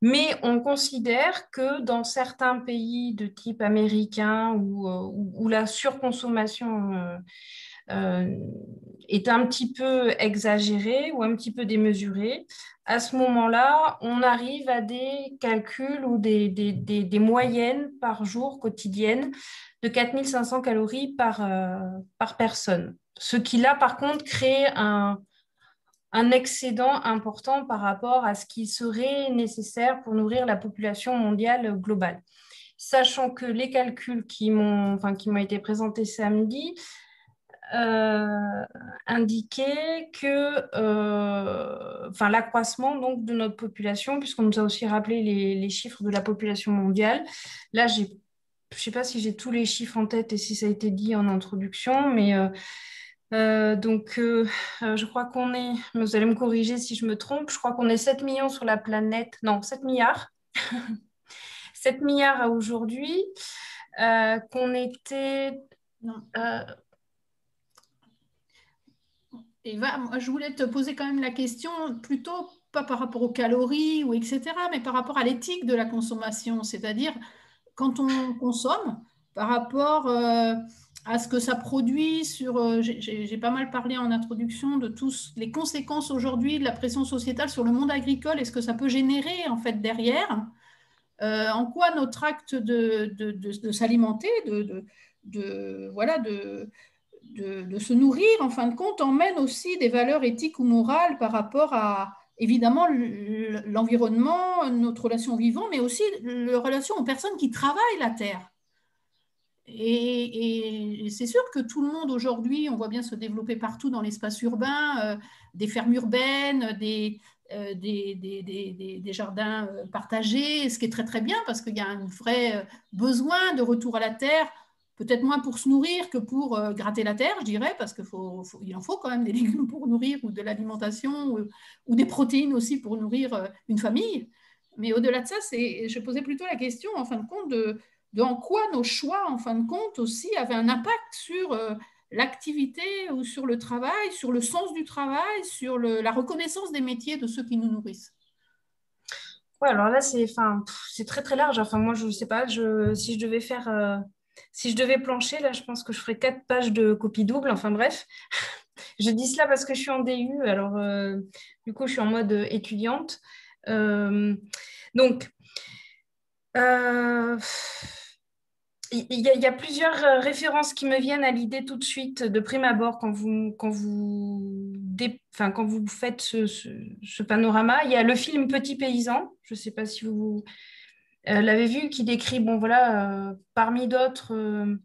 Speaker 6: Mais on considère que dans certains pays de type américain où, la surconsommation euh, est un petit peu exagéré ou un petit peu démesuré, à ce moment-là, on arrive à des calculs ou des, des, des, moyennes par jour quotidiennes de 4500 calories par, euh, par personne. Ce qui, là, par contre, crée un, un excédent important par rapport à ce qui serait nécessaire pour nourrir la population mondiale globale. Sachant que les calculs qui m'ont enfin, été présentés samedi euh, indiqué que euh, enfin, l'accroissement de notre population, puisqu'on nous a aussi rappelé les, chiffres de la population mondiale. Là, je ne sais pas si j'ai tous les chiffres en tête et si ça a été dit en introduction, mais euh, donc je crois qu'on est, vous allez me corriger si je me trompe, je crois qu'on est 7 millions sur la planète, non, 7 milliards. 7 milliards à aujourd'hui, qu'on était...
Speaker 3: Eva, moi, je voulais te poser quand même la question, plutôt pas par rapport aux calories ou etc., mais par rapport à l'éthique de la consommation, c'est-à-dire quand on consomme, par rapport euh, à ce que ça produit sur... Euh, j'ai pas mal parlé en introduction de tous les conséquences aujourd'hui de la pression sociétale sur le monde agricole et ce que ça peut générer en fait derrière. Euh, en quoi notre acte de, de, de s'alimenter, de, voilà, de, de, se nourrir, en fin de compte, emmène aussi des valeurs éthiques ou morales par rapport à, évidemment, l'environnement, notre relation au vivant, mais aussi la relation aux personnes qui travaillent la terre. Et, c'est sûr que tout le monde aujourd'hui, on voit bien se développer partout dans l'espace urbain, euh, des fermes urbaines, des, euh, des, jardins euh, partagés, ce qui est très très bien parce qu'il y a un vrai besoin de retour à la terre peut-être moins pour se nourrir que pour euh, gratter la terre, je dirais, parce qu'il en faut quand même des légumes pour nourrir, ou de l'alimentation, ou, des protéines aussi pour nourrir euh, une famille. Mais au-delà de ça, je posais plutôt la question, en fin de compte, de, en quoi nos choix, en fin de compte, aussi avaient un impact sur euh, l'activité ou sur le travail, sur le sens du travail, sur la reconnaissance des métiers de ceux qui nous nourrissent?
Speaker 6: Ouais, alors là, c'est très très large. Enfin, moi, je ne sais pas, je, si je devais faire si je devais plancher, là, je pense que je ferais quatre pages de copie double. Enfin bref, je dis cela parce que je suis en DU. Alors, euh, du coup, je suis en mode étudiante. Euh, donc, euh, il y, a plusieurs références qui me viennent à l'idée tout de suite, de prime abord, quand vous, quand vous faites ce, ce, panorama. Il y a le film Petit Paysan. Je ne sais pas si vous elle l'avait vu qui décrit, bon voilà, euh, parmi d'autres, euh,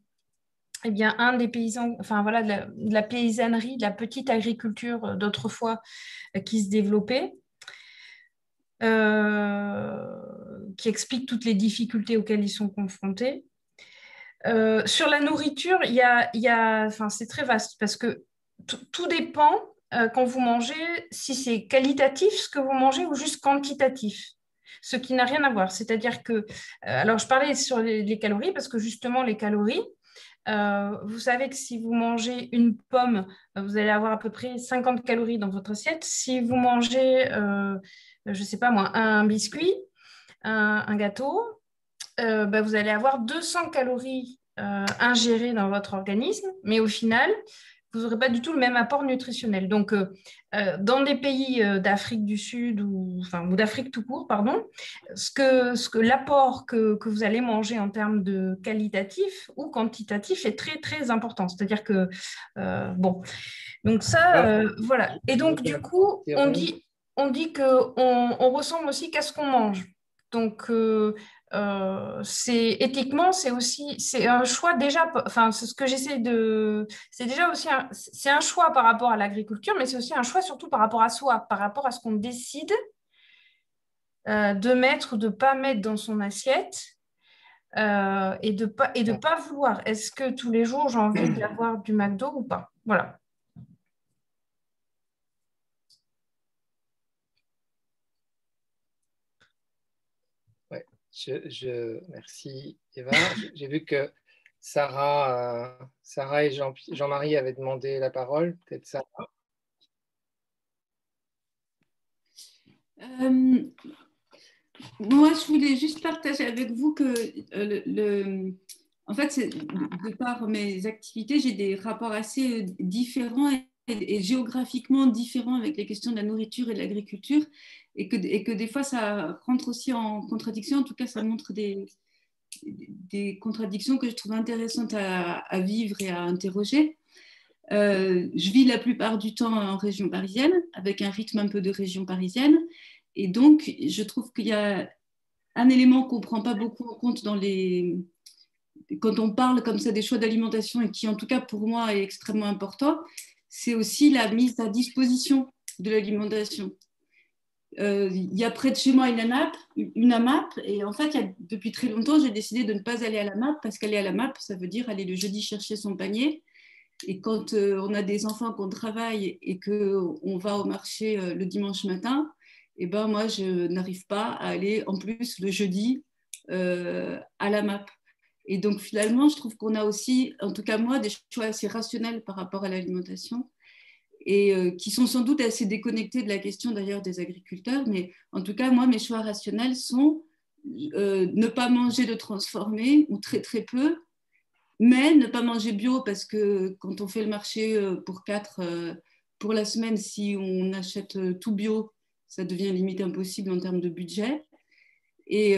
Speaker 6: eh bien, un des paysans, enfin voilà, la, paysannerie, la petite agriculture euh, d'autrefois qui se développait, qui explique toutes les difficultés auxquelles ils sont confrontés. sur la nourriture, y a, y a c'est très vaste parce que tout dépend quand vous mangez, si c'est qualitatif ce que vous mangez ou juste quantitatif ce qui n'a rien à voir. C'est-à-dire que, euh, alors je parlais sur les, calories parce que justement les calories, euh, vous savez que si vous mangez une pomme, euh, vous allez avoir à peu près 50 calories dans votre assiette. Si vous mangez, je ne sais pas moi, un biscuit, un, gâteau, bah, vous allez avoir 200 calories ingérées dans votre organisme, mais au final, vous n'aurez pas du tout le même apport nutritionnel. Donc, euh, euh, dans des pays euh, d'Afrique du Sud ou, enfin, ou d'Afrique tout court, pardon, ce que, ce que l'apport que, que, vous allez manger en termes de qualitatif ou quantitatif est très, très important. C'est-à-dire que, bon, donc ça, voilà. Et donc, du coup, on dit, on dit qu'on on ressemble aussi qu'à ce qu'on mange. Donc, euh, c'est éthiquement, c'est aussi c'est un choix déjà. Enfin, c'est ce que j'essaie de. C'est déjà aussi c'est un choix par rapport à l'agriculture, mais c'est aussi un choix surtout par rapport à soi, par rapport à ce qu'on décide euh, de mettre ou de pas mettre dans son assiette. Euh, et de pas et de pas vouloir. Est-ce que tous les jours j'ai envie d'avoir du McDo ou pas? Voilà.
Speaker 2: Je, merci Eva. J'ai vu que Sarah, euh, Sarah et Jean-Marie avaient demandé la parole. Peut-être Sarah.
Speaker 7: Euh, moi, je voulais juste partager avec vous que euh, le, en fait, de, par mes activités, j'ai des rapports assez différents et, géographiquement différents avec les questions de la nourriture et de l'agriculture et que, des fois ça rentre aussi en contradiction. En tout cas, ça montre des, contradictions que je trouve intéressantes à, vivre et à interroger. Euh, je vis la plupart du temps en région parisienne, avec un rythme un peu de région parisienne. Et donc, je trouve qu'il y a un élément qu'on ne prend pas beaucoup en compte quand on parle comme ça des choix d'alimentation et qui, en tout cas, pour moi, est extrêmement important, c'est aussi la mise à disposition de l'alimentation. Euh, il y a près de chez moi une AMAP, une AMAP et en fait, depuis très longtemps, j'ai décidé de ne pas aller à la MAP parce qu'aller à la MAP, ça veut dire aller le jeudi chercher son panier. Et quand euh, on a des enfants qu'on travaille et qu'on va au marché euh, le dimanche matin, eh ben moi, je n'arrive pas à aller en plus le jeudi à la MAP. Et donc finalement, je trouve qu'on a aussi, en tout cas moi, des choix assez rationnels par rapport à l'alimentation et euh, qui sont sans doute assez déconnectés de la question d'ailleurs des agriculteurs. Mais en tout cas, moi, mes choix rationnels sont euh, ne pas manger de transformé ou très très peu, mais ne pas manger bio parce que quand on fait le marché euh, pour quatre pour la semaine, si on achète tout bio, ça devient limite impossible en termes de budget. Et,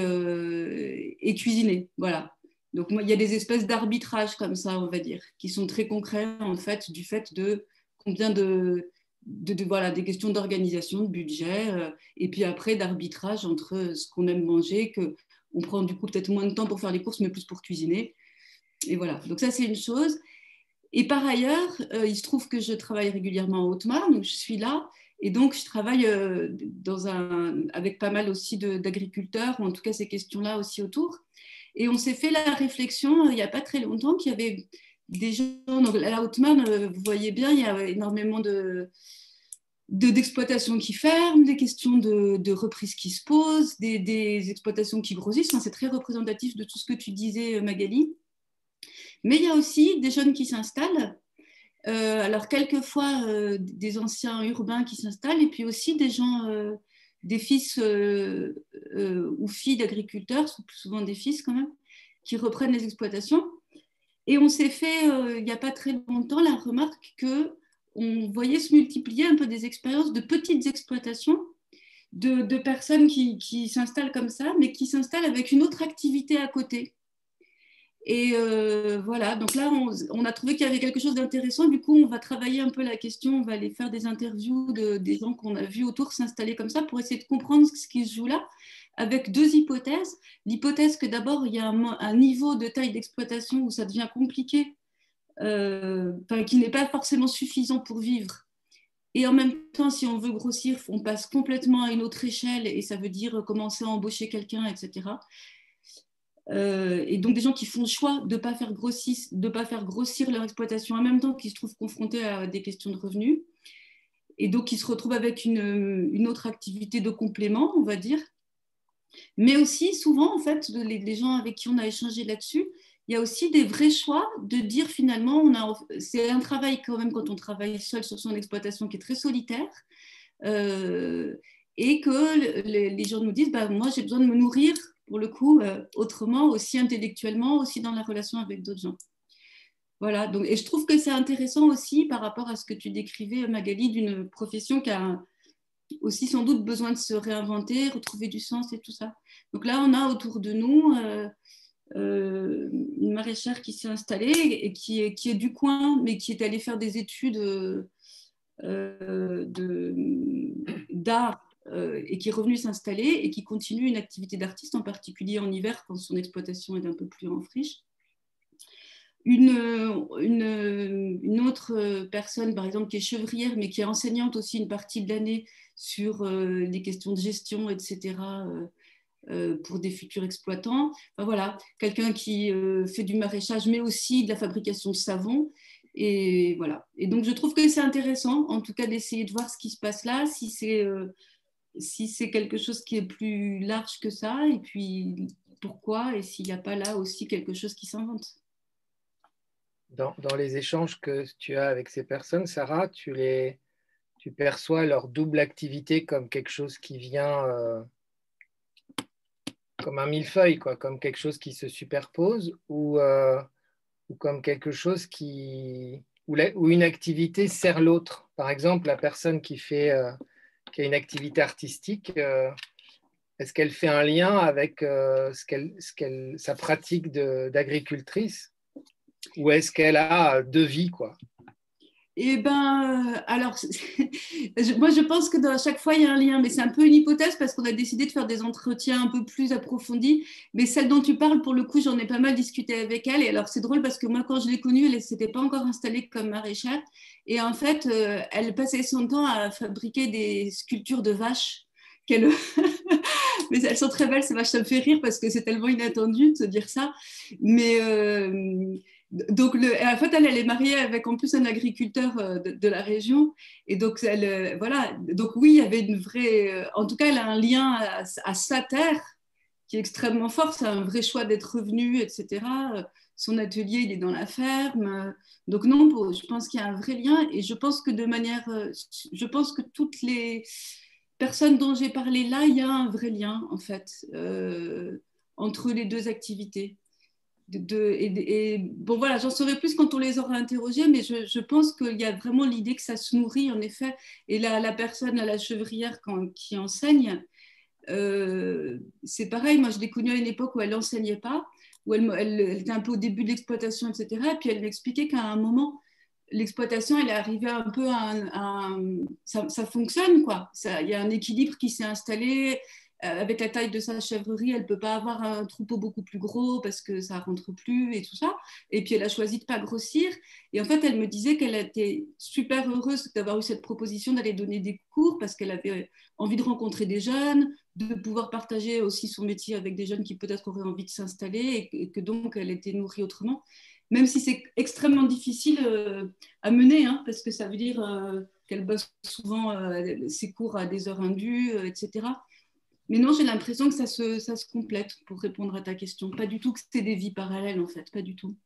Speaker 7: cuisiner, voilà. Donc, il y a des espèces d'arbitrage comme ça, on va dire, qui sont très concrets, en fait, du fait de combien de, de, voilà, des questions d'organisation, de budget, euh, et puis après d'arbitrage entre ce qu'on aime manger, que on prend du coup peut-être moins de temps pour faire les courses, mais plus pour cuisiner. Et voilà, donc ça c'est une chose. Et par ailleurs, euh, il se trouve que je travaille régulièrement en Haute-Marne, donc je suis là, et donc je travaille euh, avec pas mal aussi d'agriculteurs, ou en tout cas ces questions-là aussi autour. Et on s'est fait la réflexion il n'y a pas très longtemps qu'il y avait des gens, donc à la Haute-Marne, euh, vous voyez bien, il y a énormément de d'exploitations qui ferment, des questions de, de, reprise qui se posent, des, exploitations qui grossissent. c'est très représentatif de tout ce que tu disais, euh, Magali. Mais il y a aussi des jeunes qui s'installent. Euh, alors, quelquefois, des anciens urbains qui s'installent, et puis aussi des gens, des fils ou filles d'agriculteurs, souvent des fils quand même, qui reprennent les exploitations. Et on s'est fait, euh, il n'y a pas très longtemps, la remarque que on voyait se multiplier un peu des expériences de petites exploitations, de, personnes qui, s'installent comme ça, mais qui s'installent avec une autre activité à côté. Et euh, voilà, donc là, on, a trouvé qu'il y avait quelque chose d'intéressant. Du coup, on va travailler un peu la question, on va aller faire des interviews de, des gens qu'on a vus autour s'installer comme ça pour essayer de comprendre ce qui se joue là avec deux hypothèses. L'hypothèse que d'abord, il y a un, niveau de taille d'exploitation où ça devient compliqué, euh, qui n'est pas forcément suffisant pour vivre. Et en même temps, si on veut grossir, on passe complètement à une autre échelle et ça veut dire commencer à embaucher quelqu'un, etc. Euh, et donc des gens qui font le choix de ne pas, faire grossir, de pas faire grossir leur exploitation en même temps qu'ils se trouvent confrontés à des questions de revenus. Et donc qui se retrouvent avec une, une autre activité de complément, on va dire, mais aussi, souvent, en fait, les, gens avec qui on a échangé là-dessus, il y a aussi des vrais choix de dire finalement, c'est un travail quand même quand on travaille seul sur son exploitation qui est très solitaire. Euh, et que les, gens nous disent, bah, moi j'ai besoin de me nourrir, pour le coup, euh, autrement, aussi intellectuellement, aussi dans la relation avec d'autres gens. voilà, donc, et je trouve que c'est intéressant aussi par rapport à ce que tu décrivais, Magali, d'une profession qui a aussi sans doute besoin de se réinventer, retrouver du sens et tout ça. Donc là, on a autour de nous euh, euh, une maraîchère qui s'est installée et qui est, du coin, mais qui est allée faire des études euh, d'art et qui est revenue s'installer et qui continue une activité d'artiste, en particulier en hiver quand son exploitation est un peu plus en friche. Une, une, autre personne, par exemple, qui est chevrière, mais qui est enseignante aussi une partie de l'année sur euh, les questions de gestion, etc., euh, euh, pour des futurs exploitants. voilà, quelqu'un qui fait du maraîchage, mais aussi de la fabrication de savon. Et voilà. Et donc, je trouve que c'est intéressant, en tout cas, d'essayer de voir ce qui se passe là, si c'est si c'est quelque chose qui est plus large que ça, et puis pourquoi, et s'il n'y a pas là aussi quelque chose qui s'invente.
Speaker 2: Dans, les échanges que tu as avec ces personnes, Sarah, tu les, tu perçois leur double activité comme quelque chose qui vient euh, comme un millefeuille, quoi, comme quelque chose qui se superpose ou, euh, ou comme quelque chose qui où, où une activité sert l'autre. Par exemple, la personne qui fait euh, qui a une activité artistique, est-ce qu'elle fait un lien avec ce ce sa pratique d'agricultrice ou est-ce qu'elle a deux vies, quoi
Speaker 7: eh ben, euh, alors, moi je pense que dans, à chaque fois il y a un lien, mais c'est un peu une hypothèse parce qu'on a décidé de faire des entretiens un peu plus approfondis. Mais celle dont tu parles, pour le coup, j'en ai pas mal discuté avec elle. Et alors c'est drôle parce que moi, quand je l'ai connue, elle ne s'était pas encore installée comme maraîchère. Et en fait, euh, elle passait son temps à fabriquer des sculptures de vaches. Mais elles sont très belles, ces vaches, ça me fait rire parce que c'est tellement inattendu de se dire ça. Mais. Euh, donc, en fait, elle, elle, est mariée avec en plus un agriculteur euh, de, la région. Et donc, elle, euh, voilà. Donc, oui, il y avait une vraie. Euh, en tout cas, elle a un lien à, sa terre qui est extrêmement fort. C'est un vrai choix d'être revenu, etc. Son atelier, il est dans la ferme. Donc, non, je pense qu'il y a un vrai lien. Et je pense que de manière. Je pense que toutes les personnes dont j'ai parlé là, il y a un vrai lien, en fait, entre les deux activités bon voilà, j'en saurai plus quand on les aura interrogés, mais je, pense qu'il y a vraiment l'idée que ça se nourrit en effet. Et la, la personne à la chevrière qui enseigne, euh, c'est pareil. Moi, je l'ai connue à une époque où elle n'enseignait pas, où elle, était un peu au début de l'exploitation, etc. Et puis elle m'expliquait qu'à un moment, l'exploitation, elle est arrivée un peu à un, ça, fonctionne quoi. Il y a un équilibre qui s'est installé. Euh, avec la taille de sa chèvrerie, elle ne peut pas avoir un troupeau beaucoup plus gros parce que ça rentre plus et tout ça. Et puis elle a choisi de pas grossir. Et en fait, elle me disait qu'elle était super heureuse d'avoir eu cette proposition d'aller donner des cours parce qu'elle avait envie de rencontrer des jeunes, de pouvoir partager aussi son métier avec des jeunes qui peut-être auraient envie de s'installer et que donc elle était nourrie autrement. Même si c'est extrêmement difficile euh, à mener, hein, parce que ça veut dire euh, qu'elle bosse souvent ses cours à des heures indues, etc. Mais non, j'ai l'impression que ça se, complète pour répondre à ta question. Pas du tout que c'est des vies parallèles, en fait, pas du tout.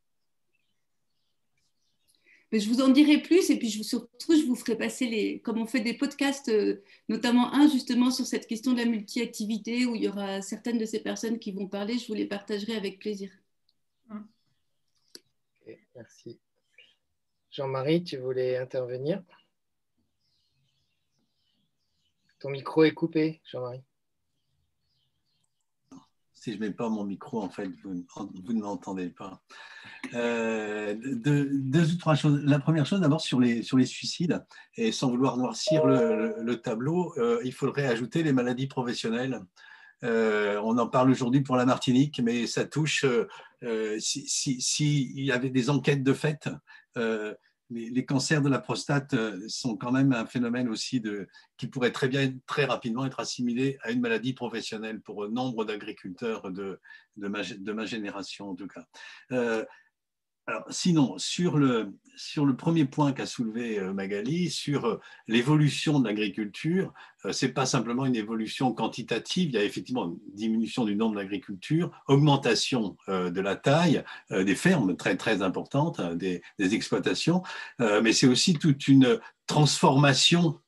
Speaker 7: Mais je vous en dirai plus et puis je, surtout, je vous ferai passer les. Comme on fait des podcasts, euh, notamment un justement sur cette question de la multi-activité, où il y aura certaines de ces personnes qui vont parler, je vous les partagerai avec plaisir.
Speaker 2: merci. Jean-Marie, tu voulais intervenir? Ton micro est coupé, Jean-Marie
Speaker 8: si je ne mets pas mon micro, en fait, vous, vous ne m'entendez pas. Euh, deux, ou trois choses. La première chose, d'abord, sur les, sur les suicides, et sans vouloir noircir le, tableau, euh, il faudrait ajouter les maladies professionnelles. Euh, on en parle aujourd'hui pour la Martinique, mais ça touche, s'il si, y avait des enquêtes de fait, les, cancers de la prostate euh, sont quand même un phénomène aussi qui pourrait très bien, très rapidement être assimilé à une maladie professionnelle pour nombre d'agriculteurs de, de, ma, de, ma, génération en tout cas. Euh, sinon, sur le, premier point qu'a soulevé euh, Magali, sur euh, l'évolution de l'agriculture, euh, ce n'est pas simplement une évolution quantitative, il y a effectivement une diminution du nombre d'agricultures, augmentation de la taille des fermes très très importante, hein, des exploitations, mais c'est aussi toute une transformation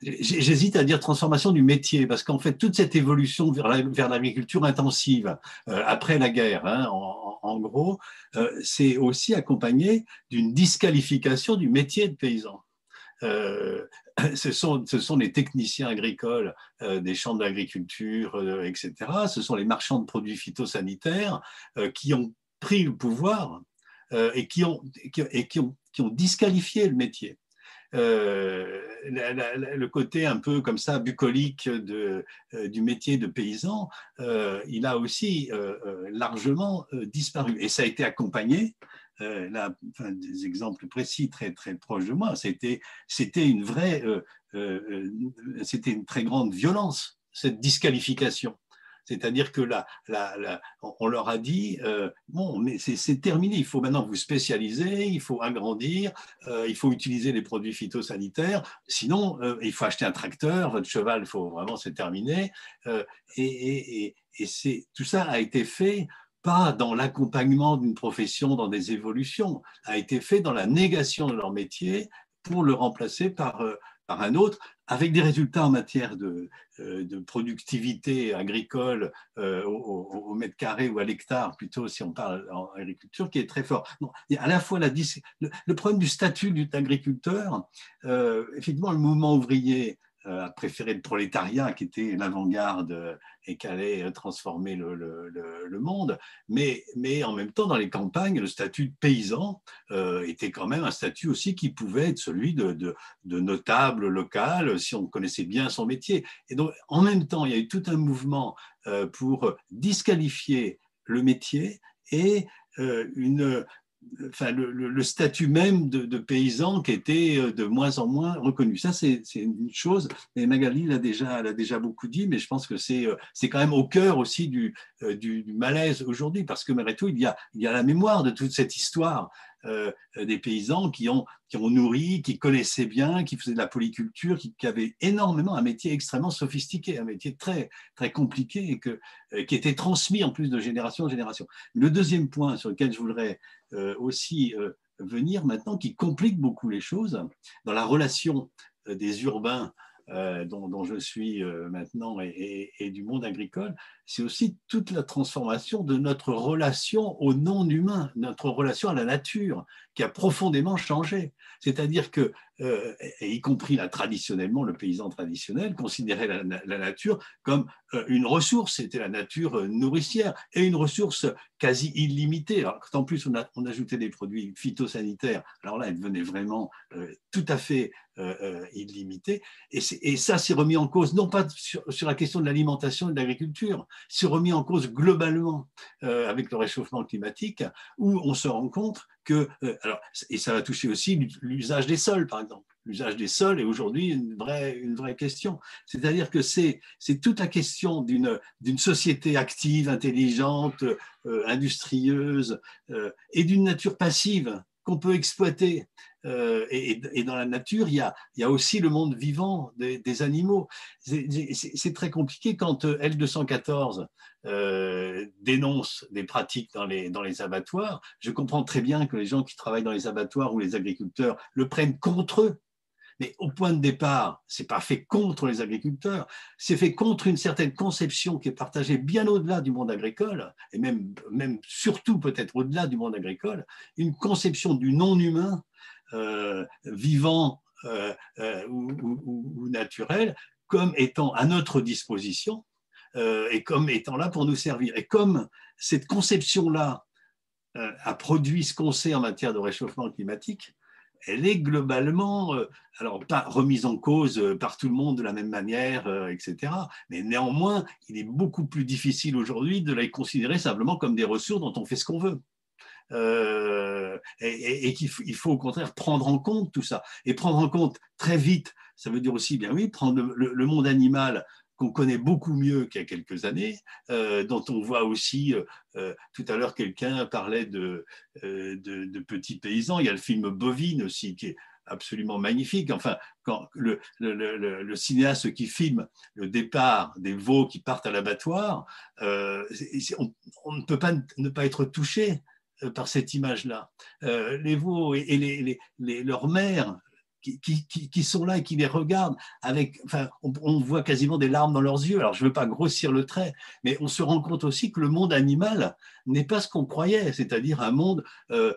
Speaker 8: j'hésite à dire transformation du métier, parce qu'en fait, toute cette évolution vers l'agriculture intensive après la guerre, hein, en, gros, c'est aussi accompagné d'une disqualification du métier de paysan. ce, sont, les techniciens agricoles des champs d'agriculture, etc. Ce sont les marchands de produits phytosanitaires qui ont pris le pouvoir et, qui ont disqualifié le métier. Euh, le côté un peu comme ça bucolique euh, du métier de paysan, euh, il a aussi largement disparu. Et ça a été accompagné des exemples précis très très proches de moi, c'était une vraie, c'était une très grande violence cette disqualification. C'est-à-dire que là, on leur a dit, euh, bon, mais c'est terminé, il faut maintenant vous spécialiser, il faut agrandir, euh, il faut utiliser les produits phytosanitaires, sinon euh, il faut acheter un tracteur, votre cheval, il faut vraiment, c'est terminé. et, tout ça a été fait pas dans l'accompagnement d'une profession, dans des évolutions, a été fait dans la négation de leur métier pour le remplacer par un autre, avec des résultats en matière de, euh, productivité agricole euh, au, mètre carré ou à l'hectare, plutôt si on parle en agriculture, qui est très fort. il y a à la fois la, le, problème du statut d'agriculteur, euh, effectivement, le mouvement ouvrier a préféré le prolétariat qui était l'avant-garde euh, et qui allait euh, transformer le, monde. Mais, mais, en même temps, dans les campagnes, le statut de paysan était quand même un statut aussi qui pouvait être celui de, de, de, notable local si on connaissait bien son métier. Et donc, en même temps, il y a eu tout un mouvement pour disqualifier le métier et une, enfin, le, statut même de, paysan qui était euh, de moins en moins reconnu. Ça, c'est une chose, et Magali l'a déjà, déjà beaucoup dit, mais je pense que c'est euh, quand même au cœur aussi du, euh, du, malaise aujourd'hui, parce que malgré tout, il y, a, il y a la mémoire de toute cette histoire euh, des paysans qui ont, qui ont nourri, qui connaissaient bien, qui faisaient de la polyculture, qui, avaient énormément un métier extrêmement sophistiqué, un métier très, très compliqué et que, euh, qui était transmis en plus de génération en génération. Le deuxième point sur lequel je voudrais euh, aussi venir maintenant, qui complique beaucoup les choses, dans la relation des urbains dont, je suis maintenant et, du monde agricole, c'est aussi toute la transformation de notre relation au non-humain, notre relation à la nature, qui a profondément changé. C'est-à-dire que, euh, y compris là, traditionnellement, le paysan traditionnel considérait la, nature comme euh, une ressource, c'était la nature euh, nourricière, et une ressource quasi illimitée. Quand en plus on, a, ajoutait des produits phytosanitaires, alors là, elle devenait vraiment tout à fait illimitée. Et, et ça s'est remis en cause, non pas sur la question de l'alimentation et de l'agriculture, s'est remis en cause globalement euh, avec le réchauffement climatique, où on se rend compte que, euh, alors, et ça va toucher aussi l'usage des sols, par exemple. L'usage des sols est aujourd'hui une vraie, une vraie question. C'est-à-dire que c'est toute la question d'une société active, intelligente, euh, industrieuse et d'une nature passive qu'on peut exploiter. Euh, et, dans la nature, il y a, aussi le monde vivant des, animaux. C'est très compliqué quand euh, L214 euh, dénonce des pratiques dans les, abattoirs. Je comprends très bien que les gens qui travaillent dans les abattoirs ou les agriculteurs le prennent contre eux mais au point de départ, c'est pas fait contre les agriculteurs, c'est fait contre une certaine conception qui est partagée bien au-delà du monde agricole, et même surtout peut-être au-delà du monde agricole, une conception du non-humain euh, vivant euh, euh, ou, naturel comme étant à notre disposition et comme étant là pour nous servir. Et comme cette conception-là a produit ce qu'on sait en matière de réchauffement climatique, elle est globalement, alors pas remise en cause par tout le monde de la même manière, etc. Mais néanmoins, il est beaucoup plus difficile aujourd'hui de la considérer simplement comme des ressources dont on fait ce qu'on veut. Et, qu'il faut, au contraire prendre en compte tout ça. Et prendre en compte très vite, ça veut dire aussi, bien oui, prendre le monde animal qu'on connaît beaucoup mieux qu'il y a quelques années, euh, dont on voit aussi, euh, euh, tout à l'heure quelqu'un parlait de, de, petits paysans, il y a le film Bovine aussi qui est absolument magnifique. Enfin, quand le, cinéaste qui filme le départ des veaux qui partent à l'abattoir, on, ne peut pas ne pas être touché par cette image-là. les veaux et, les, leurs mères qui, sont là et qui les regardent avec, enfin, on, voit quasiment des larmes dans leurs yeux. Alors, je ne veux pas grossir le trait, mais on se rend compte aussi que le monde animal n'est pas ce qu'on croyait, c'est-à-dire un monde euh,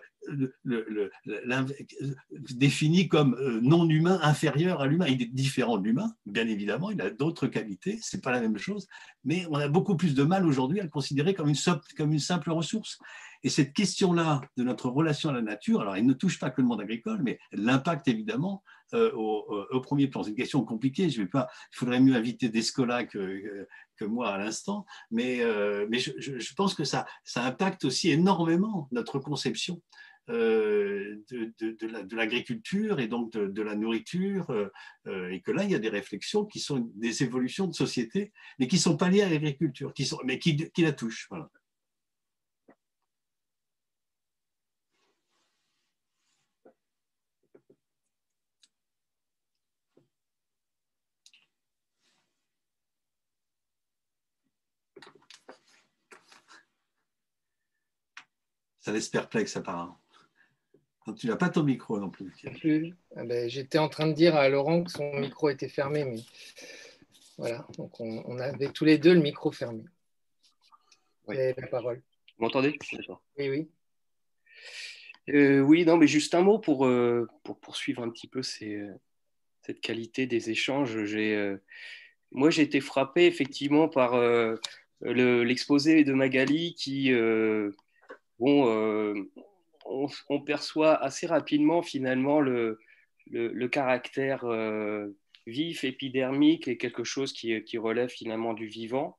Speaker 8: défini comme euh, non humain, inférieur à l'humain. Il est différent de l'humain, bien évidemment, il a d'autres qualités, c'est pas la même chose, mais on a beaucoup plus de mal aujourd'hui à le considérer comme une, simple ressource. Et cette question-là de notre relation à la nature, alors elle ne touche pas que le monde agricole, mais l'impact évidemment euh, au, premier plan. C'est une question compliquée. Je vais pas, il faudrait mieux inviter des scolas que, que moi à l'instant, mais, euh, je, pense que ça, impacte aussi énormément notre conception euh, de, de, de l'agriculture et donc de, la nourriture, et que là, il y a des réflexions qui sont des évolutions de société, mais qui ne sont pas liées à l'agriculture, qui sont, mais qui, qui la touchent. Voilà. Ça laisse perplexe apparemment. Tu n'as pas ton micro non plus.
Speaker 2: Ah ben, j'étais en train de dire à Laurent que son micro était fermé, mais voilà, donc on, avait tous les deux le micro fermé. Oui. la parole.
Speaker 9: Vous m'entendez?
Speaker 2: Oui, oui.
Speaker 9: Euh, oui, non, mais juste un mot pour, euh, pour poursuivre un petit peu cette qualité des échanges. J'ai, euh, moi, j'ai été frappé effectivement par l'exposé de Magali qui bon, euh, on, perçoit assez rapidement finalement le, le, caractère euh, vif, épidermique et quelque chose qui, qui, relève finalement du vivant,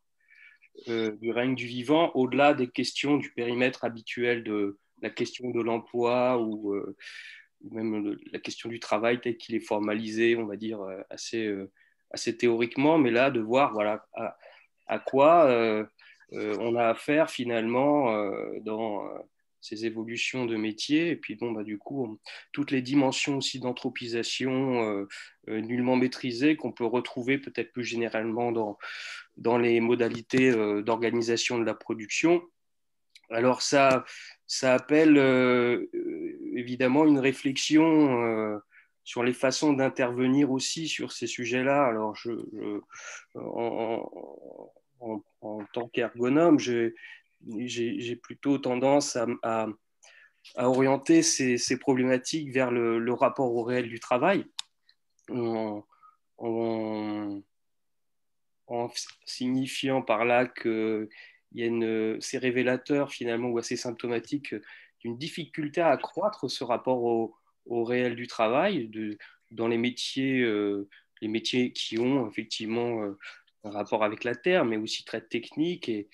Speaker 9: euh, du règne du vivant, au-delà des questions du périmètre habituel de la question de l'emploi ou, même la question du travail tel qu'il est formalisé, on va dire, assez, assez théoriquement, mais là de voir voilà, à, quoi euh, on a affaire finalement euh, dans euh, ces évolutions de métier. Et puis, bon, bah, du coup, toutes les dimensions aussi d'anthropisation nullement maîtrisées qu'on peut retrouver peut-être plus généralement dans, dans les modalités d'organisation de la production. Alors, ça, ça appelle évidemment une réflexion sur les façons d'intervenir aussi sur ces sujets-là. Alors, je, en, tant qu'ergonome, j'ai plutôt tendance à, orienter ces, problématiques vers le, rapport au réel du travail, en, signifiant par là que c'est révélateur finalement ou assez symptomatique d'une difficulté à accroître ce rapport au, réel du travail dans les métiers, euh, les métiers qui ont effectivement euh, un rapport avec la Terre, mais aussi très technique et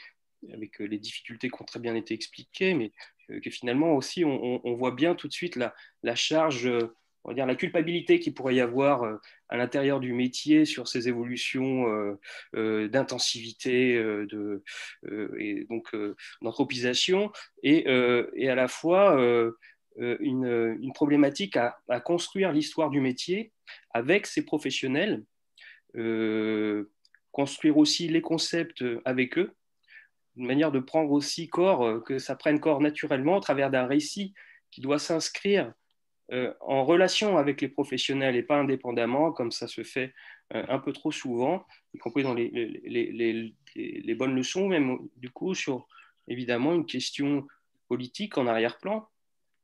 Speaker 9: avec euh, les difficultés qui ont très bien été expliquées, mais euh, que finalement aussi on, voit bien tout de suite la, charge, euh, on va dire la culpabilité qu'il pourrait y avoir à l'intérieur du métier sur ces évolutions d'intensivité de, et donc d'anthropisation et, et, à la fois une, problématique à construire l'histoire du métier avec ces professionnels construire aussi les concepts avec eux, une manière de prendre aussi corps, euh, que ça prenne corps naturellement au travers d'un récit qui doit s'inscrire euh, en relation avec les professionnels et pas indépendamment, comme ça se fait euh, un peu trop souvent, y compris dans les, les, les, bonnes leçons, même du coup sur évidemment une question politique en arrière-plan,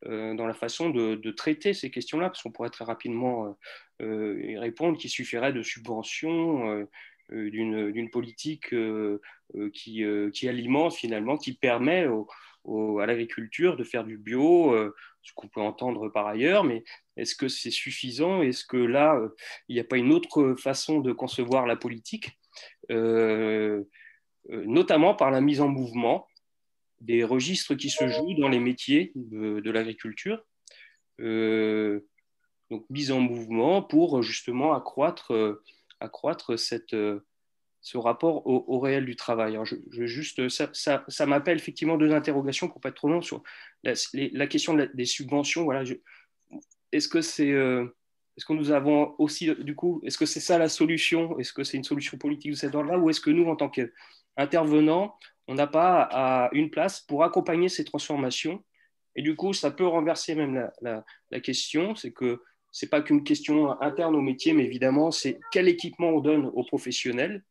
Speaker 9: dans la façon de, de traiter ces questions-là, parce qu'on pourrait très rapidement y répondre qu'il suffirait de subventions d'une politique euh, euh, qui, alimente finalement, qui permet à l'agriculture de faire du bio, ce qu'on peut entendre par ailleurs, mais est-ce que c'est suffisant? Est-ce que là, il n'y a pas une autre façon de concevoir la politique, notamment par la mise en mouvement des registres qui se jouent dans les métiers de l'agriculture. Donc mise en mouvement pour justement accroître accroître euh, ce rapport au, réel du travail. je, juste, ça, m'appelle effectivement deux interrogations pour pas être trop long sur la, question des subventions. Voilà, est-ce que c'est euh, est-ce que nous avons aussi, du coup, est-ce que c'est ça la solution? Est-ce que c'est une solution politique de cet ordre-là? Ou est-ce que nous, en tant qu'intervenants, on n'a pas une place pour accompagner ces transformations? Et du coup, ça peut renverser même la, la question, c'est que c'est pas qu'une question interne au métier, mais évidemment, c'est quel équipement on donne aux professionnels,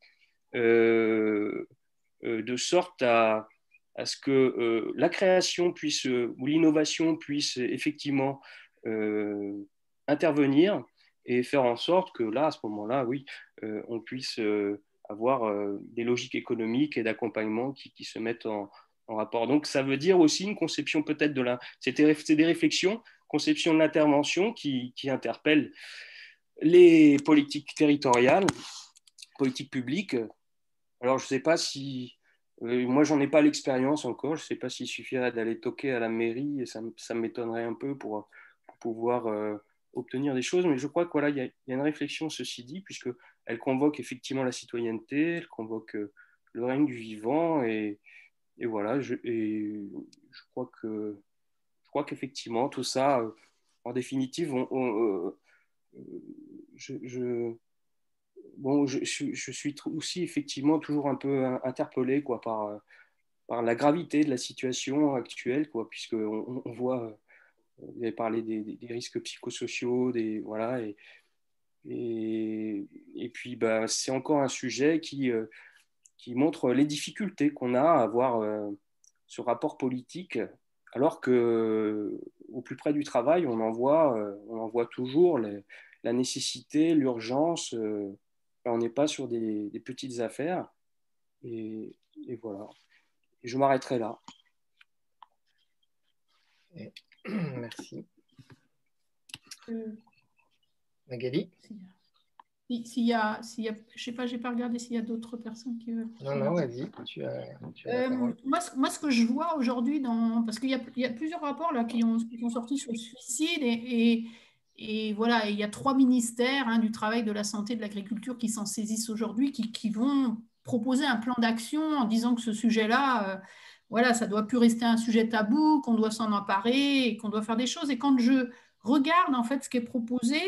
Speaker 9: de sorte à, ce que la création puisse, ou l'innovation puisse effectivement intervenir et faire en sorte que là, à ce moment-là, oui, on puisse avoir des logiques économiques et d'accompagnement qui, qui, se mettent en, en rapport. Donc, ça veut dire aussi une conception peut-être de la... C'est des réflexions, conception de l'intervention qui, interpellent les politiques territoriales, politiques publiques. Alors, je ne sais pas si... Euh, moi, j'en ai pas l'expérience encore. Je ne sais pas s'il suffirait d'aller toquer à la mairie et ça, ça m'étonnerait un peu pour, pouvoir euh, obtenir des choses. Mais je crois qu'il voilà, y, a, y a une réflexion, ceci dit, puisqu'elle convoque effectivement la citoyenneté, elle convoque euh, le règne du vivant et, voilà, je, et je crois que qu'effectivement tout ça, euh, en définitive, on, euh, je, je, suis aussi effectivement toujours un peu interpellé quoi par par la gravité de la situation actuelle quoi, puisque on, voit, vous avez parlé des, risques psychosociaux, des voilà et et, puis bah, c'est encore un sujet qui euh, qui montre les difficultés qu'on a à avoir euh, ce rapport politique, alors que au plus près du travail, on en voit, euh, on en voit toujours les, la nécessité, l'urgence. Euh, on n'est pas sur des, des, petites affaires. Et, et voilà. Et je m'arrêterai là.
Speaker 2: Merci. Magali?
Speaker 3: S'il y a, s'il y a, je sais pas, j'ai pas regardé s'il y a d'autres personnes qui veulent.
Speaker 2: Non, non, vas-y. Tu as, tu as
Speaker 3: euh, moi, moi, ce que je vois aujourd'hui, dans, parce qu'il y a, il y a plusieurs rapports là qui, ont, qui sont sortis sur le suicide et, et, et voilà, il y a trois ministères hein, du travail, de la santé, de l'agriculture qui s'en saisissent aujourd'hui, qui, qui, vont proposer un plan d'action en disant que ce sujet-là, euh, voilà, ça doit plus rester un sujet tabou, qu'on doit s'en emparer et qu'on doit faire des choses. Et quand je regarde en fait ce qui est proposé,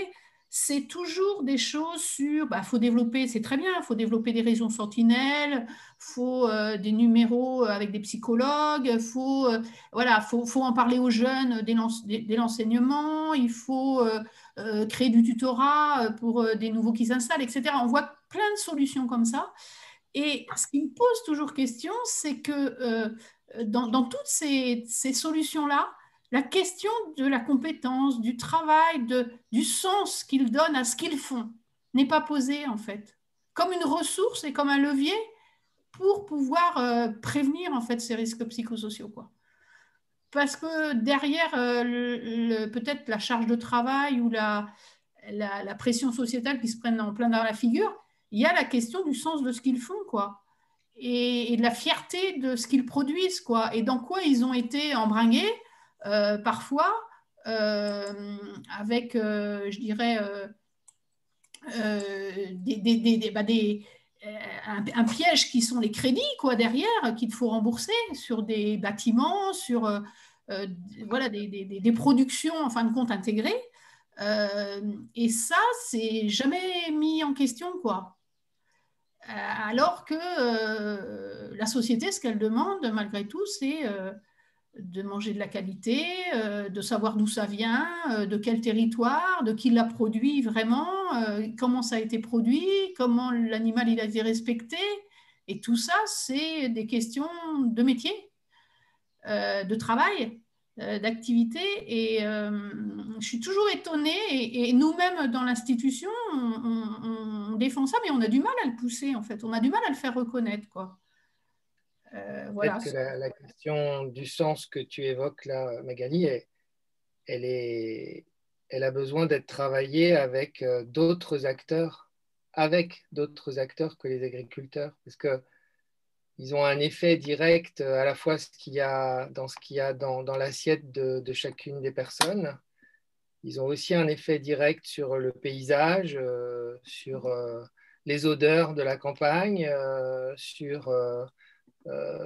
Speaker 3: c'est toujours des choses sur, bah, faut développer, c'est très bien, faut développer des réseaux sentinelles, faut euh, des numéros avec des psychologues, faut, euh, voilà, faut, en parler aux jeunes dès l'enseignement, il faut euh, euh, créer du tutorat pour euh, des nouveaux qui s'installent, etc. On voit plein de solutions comme ça. Et ce qui me pose toujours question, c'est que euh, dans, toutes ces, ces solutions-là, la question de la compétence, du travail, du sens qu'ils donnent à ce qu'ils font n'est pas posée en fait, comme une ressource et comme un levier pour pouvoir euh, prévenir en fait ces risques psychosociaux quoi. Parce que derrière euh, peut-être la charge de travail ou la, pression sociétale qui se prennent en plein dans la figure, il y a la question du sens de ce qu'ils font quoi. Et, et, de la fierté de ce qu'ils produisent quoi. Et dans quoi ils ont été embringués euh, parfois euh, avec, euh, je dirais, des, des, des, bah des un, piège qui sont les crédits quoi, derrière qu'il faut rembourser sur des bâtiments, sur voilà, des, productions en fin de compte intégrées. Et ça, c'est jamais mis en question. quoi. Alors que la société, ce qu'elle demande malgré tout, c'est de manger de la qualité, euh, de savoir d'où ça vient, euh, de quel territoire, de qui l'a produit vraiment, euh, comment ça a été produit, comment l'animal il a été respecté. Et tout ça, c'est des questions de métier, de travail, d'activité. Et je suis toujours étonnée, et, nous-mêmes dans l'institution, on, on, on, défend ça, mais on a du mal à le pousser, en fait. On a du mal à le faire reconnaître, quoi.
Speaker 2: Euh, voilà. Que la, la, question du sens que tu évoques là, Magali, elle, elle, est, elle a besoin d'être travaillée avec euh, d'autres acteurs, avec d'autres acteurs que les agriculteurs, parce que ils ont un effet direct à la fois ce qu'il y a dans ce qu'il y a dans, dans l'assiette de, de, chacune des personnes. Ils ont aussi un effet direct sur le paysage, euh, sur euh, les odeurs de la campagne, euh, sur euh,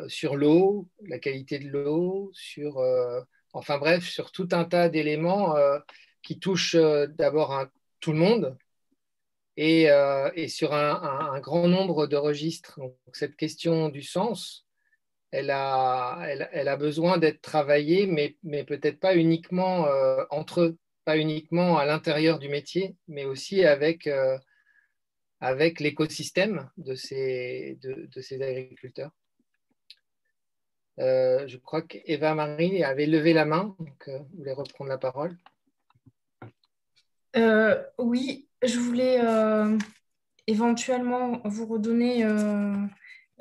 Speaker 2: sur l'eau, la qualité de l'eau, sur, euh, enfin bref, sur tout un tas d'éléments euh, qui touchent d'abord tout le monde et, et sur un, grand nombre de registres. Donc, cette question du sens, elle a, elle, a besoin d'être travaillée, mais, mais peut-être pas uniquement entre eux. pas uniquement à l'intérieur du métier, mais aussi avec, avec l'écosystème de ces, de ces agriculteurs. Je crois qu'Eva Marie avait levé la main, donc vous voulez reprendre la parole?
Speaker 6: oui, je voulais éventuellement vous redonner euh,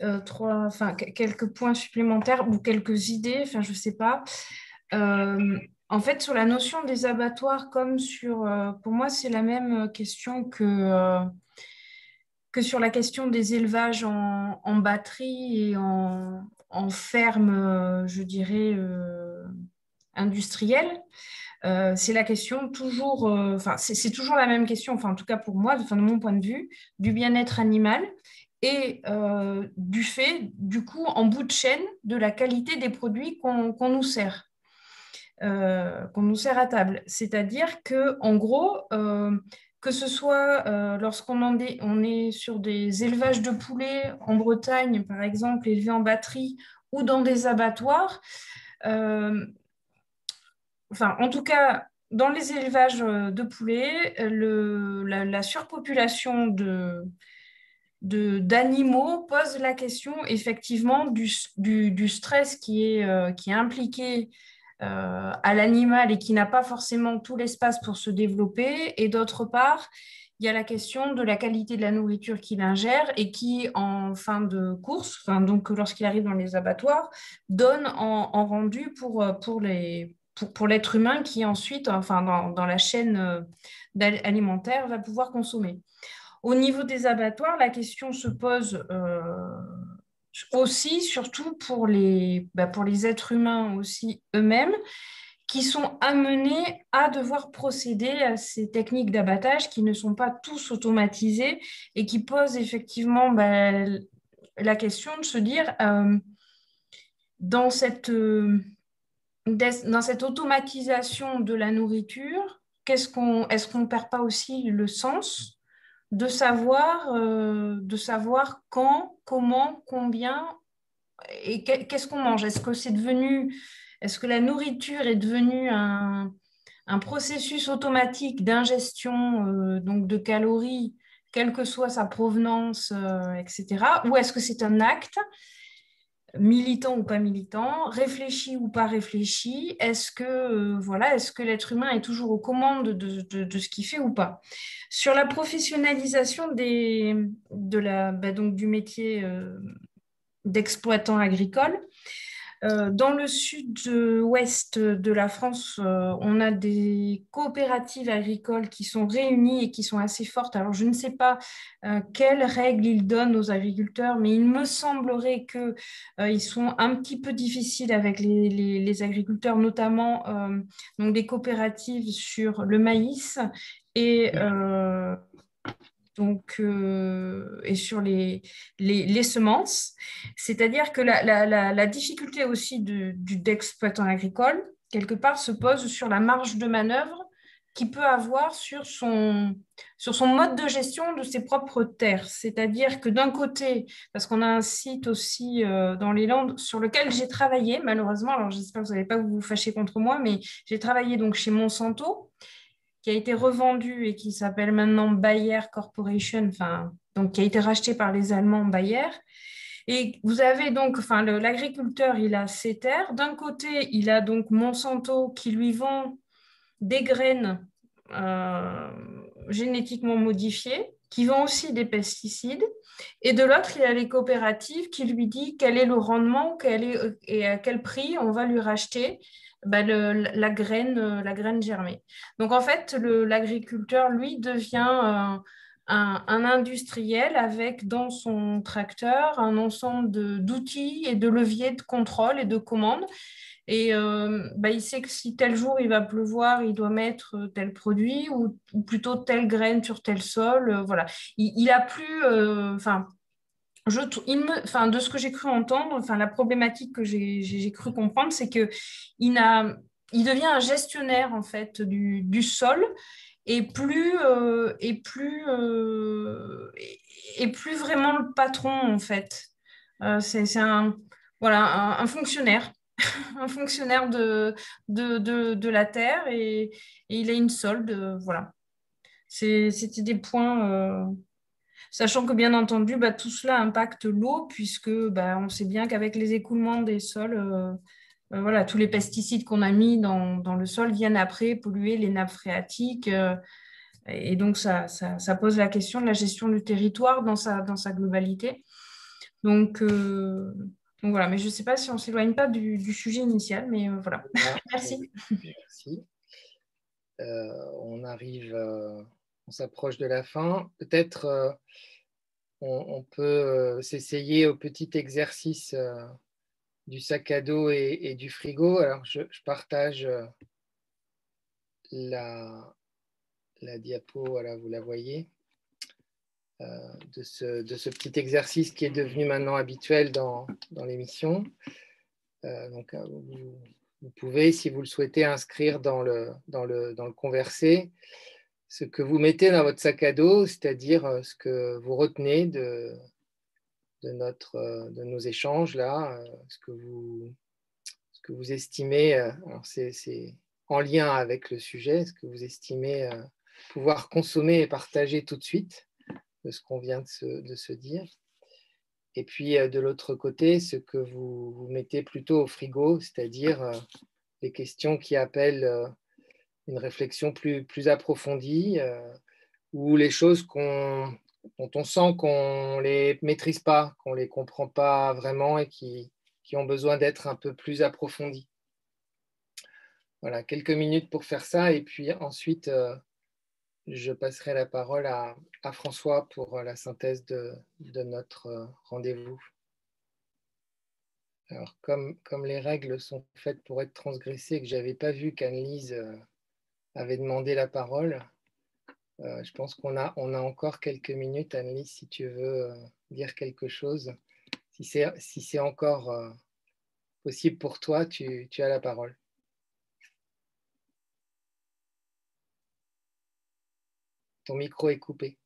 Speaker 6: euh, trois, enfin, quelques points supplémentaires ou quelques idées, enfin, je ne sais pas. Euh, en fait, sur la notion des abattoirs, comme sur, pour moi, c'est la même question que, que sur la question des élevages en batterie et en, en ferme, je dirais, industrielle. Euh, c'est la question toujours, euh, enfin, c'est toujours la même question, enfin, en tout cas pour moi, de, mon point de vue, du bien-être animal et euh, du fait, du coup, en bout de chaîne, de la qualité des produits qu'on nous sert. qu'on nous sert à table. C'est-à-dire que, en gros, que ce soit lorsqu'on on est sur des élevages de poulets en Bretagne, par exemple, élevés en batterie, ou dans des abattoirs, enfin, en tout cas, dans les élevages euh, de poulets, le, la, surpopulation de, d'animaux pose la question effectivement du, du, stress qui est, euh, qui est impliqué euh, à l'animal et qui n'a pas forcément tout l'espace pour se développer. Et d'autre part, il y a la question de la qualité de la nourriture qu'il ingère et qui, en fin de course, donc lorsqu'il arrive dans les abattoirs, donne en, en rendu pour, pour, pour, l'être humain qui ensuite, enfin dans, la chaîne euh, alimentaire, va pouvoir consommer. Au niveau des abattoirs, la question se pose euh, aussi, surtout pour les, bah, pour les êtres humains aussi eux-mêmes, qui sont amenés à devoir procéder à ces techniques d'abattage qui ne sont pas tous automatisées et qui posent effectivement bah, la question de se dire, euh, dans cette dans cette automatisation de la nourriture, qu'est-ce qu'on, est-ce qu'on ne perd pas aussi le sens de savoir, euh, de savoir quand, comment, combien et qu'est-ce qu'on mange? Est-ce que c'est devenu, est-ce que la nourriture est devenue un, processus automatique d'ingestion euh, donc de calories, quelle que soit sa provenance, euh, etc. Ou est-ce que c'est un acte militant ou pas militant, réfléchi ou pas réfléchi, est-ce que euh, voilà, est-ce que l'être humain est toujours aux commandes de, ce qu'il fait ou pas? Sur la professionnalisation de la, bah, du métier euh, d'exploitant agricole, dans le sud-ouest de la France, euh, on a des coopératives agricoles qui sont réunies et qui sont assez fortes. Alors, je ne sais pas euh, quelles règles ils donnent aux agriculteurs, mais il me semblerait qu'ils sont un petit peu difficiles avec les, agriculteurs, notamment donc des coopératives sur le maïs et donc, euh, et sur les, les, semences. C'est-à-dire que la, difficulté aussi du, d'exploitant agricole, quelque part, se pose sur la marge de manœuvre qu'il peut avoir sur son, sur son mode de gestion de ses propres terres. C'est-à-dire que d'un côté, parce qu'on a un site aussi euh, dans les Landes sur lequel j'ai travaillé, malheureusement, alors j'espère que vous n'allez pas vous fâcher contre moi, mais j'ai travaillé donc chez Monsanto qui a été revendu et qui s'appelle maintenant Bayer Corporation, enfin, donc qui a été racheté par les Allemands Bayer. Et vous avez donc, enfin, l'agriculteur, il a ses terres. D'un côté, il a donc Monsanto qui lui vend des graines euh, génétiquement modifiées, qui vend aussi des pesticides. Et de l'autre, il a les coopératives qui lui disent quel est le rendement quel est, et à quel prix on va lui racheter bah, la, graine, euh, la graine germée. Donc en fait, l'agriculteur, lui, devient euh, un, industriel avec dans son tracteur un ensemble d'outils et de leviers de contrôle et de commande. Et euh, bah, il sait que si tel jour il va pleuvoir, il doit mettre tel produit ou, plutôt telle graine sur tel sol. voilà. Il, il a plus, enfin, de ce que j'ai cru entendre, enfin, la problématique que j'ai cru comprendre, c'est qu'il il devient un gestionnaire en fait du, sol et plus, euh, et, euh, et, plus vraiment le patron en fait. Euh, c'est un, fonctionnaire un fonctionnaire de, la Terre et, il a une solde. voilà. C'était des points. Sachant que bien entendu, bah, tout cela impacte l'eau, puisque bah, on sait bien qu'avec les écoulements des sols, euh, voilà, tous les pesticides qu'on a mis dans, le sol viennent après polluer les nappes phréatiques. Euh, et donc, ça, pose la question de la gestion du territoire dans sa, dans sa globalité. Donc, euh, voilà, mais je ne sais pas si on ne s'éloigne pas du, sujet initial, mais voilà. Merci.
Speaker 2: Merci. on arrive, on s'approche de la fin. Peut-être on, peut s'essayer au petit exercice du sac à dos et, du frigo. Alors, je, partage euh, la, diapo, voilà, vous la voyez, euh, de, ce, petit exercice qui est devenu maintenant habituel dans, l'émission. Euh, donc, vous, vous, pouvez, si vous le souhaitez, inscrire dans le, dans le, dans le conversé ce que vous mettez dans votre sac à dos, c'est-à-dire ce que vous retenez de, notre, euh, de nos échanges là, euh, ce que vous, ce que vous estimez, euh, c'est en lien avec le sujet, ce que vous estimez pouvoir consommer et partager tout de suite de ce qu'on vient de se, de se, dire. Et puis de l'autre côté, ce que vous, vous, mettez plutôt au frigo, c'est-à-dire les questions qui appellent une réflexion plus, plus approfondie, ou les choses qu'on dont on sent qu'on ne les maîtrise pas, qu'on ne les comprend pas vraiment et qui, ont besoin d'être un peu plus approfondis. Voilà, quelques minutes pour faire ça et puis ensuite, euh, je passerai la parole à, François pour la synthèse de, notre euh, rendez-vous. Alors, comme, comme, les règles sont faites pour être transgressées et que je n'avais pas vu qu'Anne-Lise euh, avait demandé la parole, euh, je pense qu'on a, on a encore quelques minutes, Annelise, si tu veux euh, dire quelque chose. Si c'est si encore euh, possible pour toi, tu, tu, as la parole. Ton micro est coupé.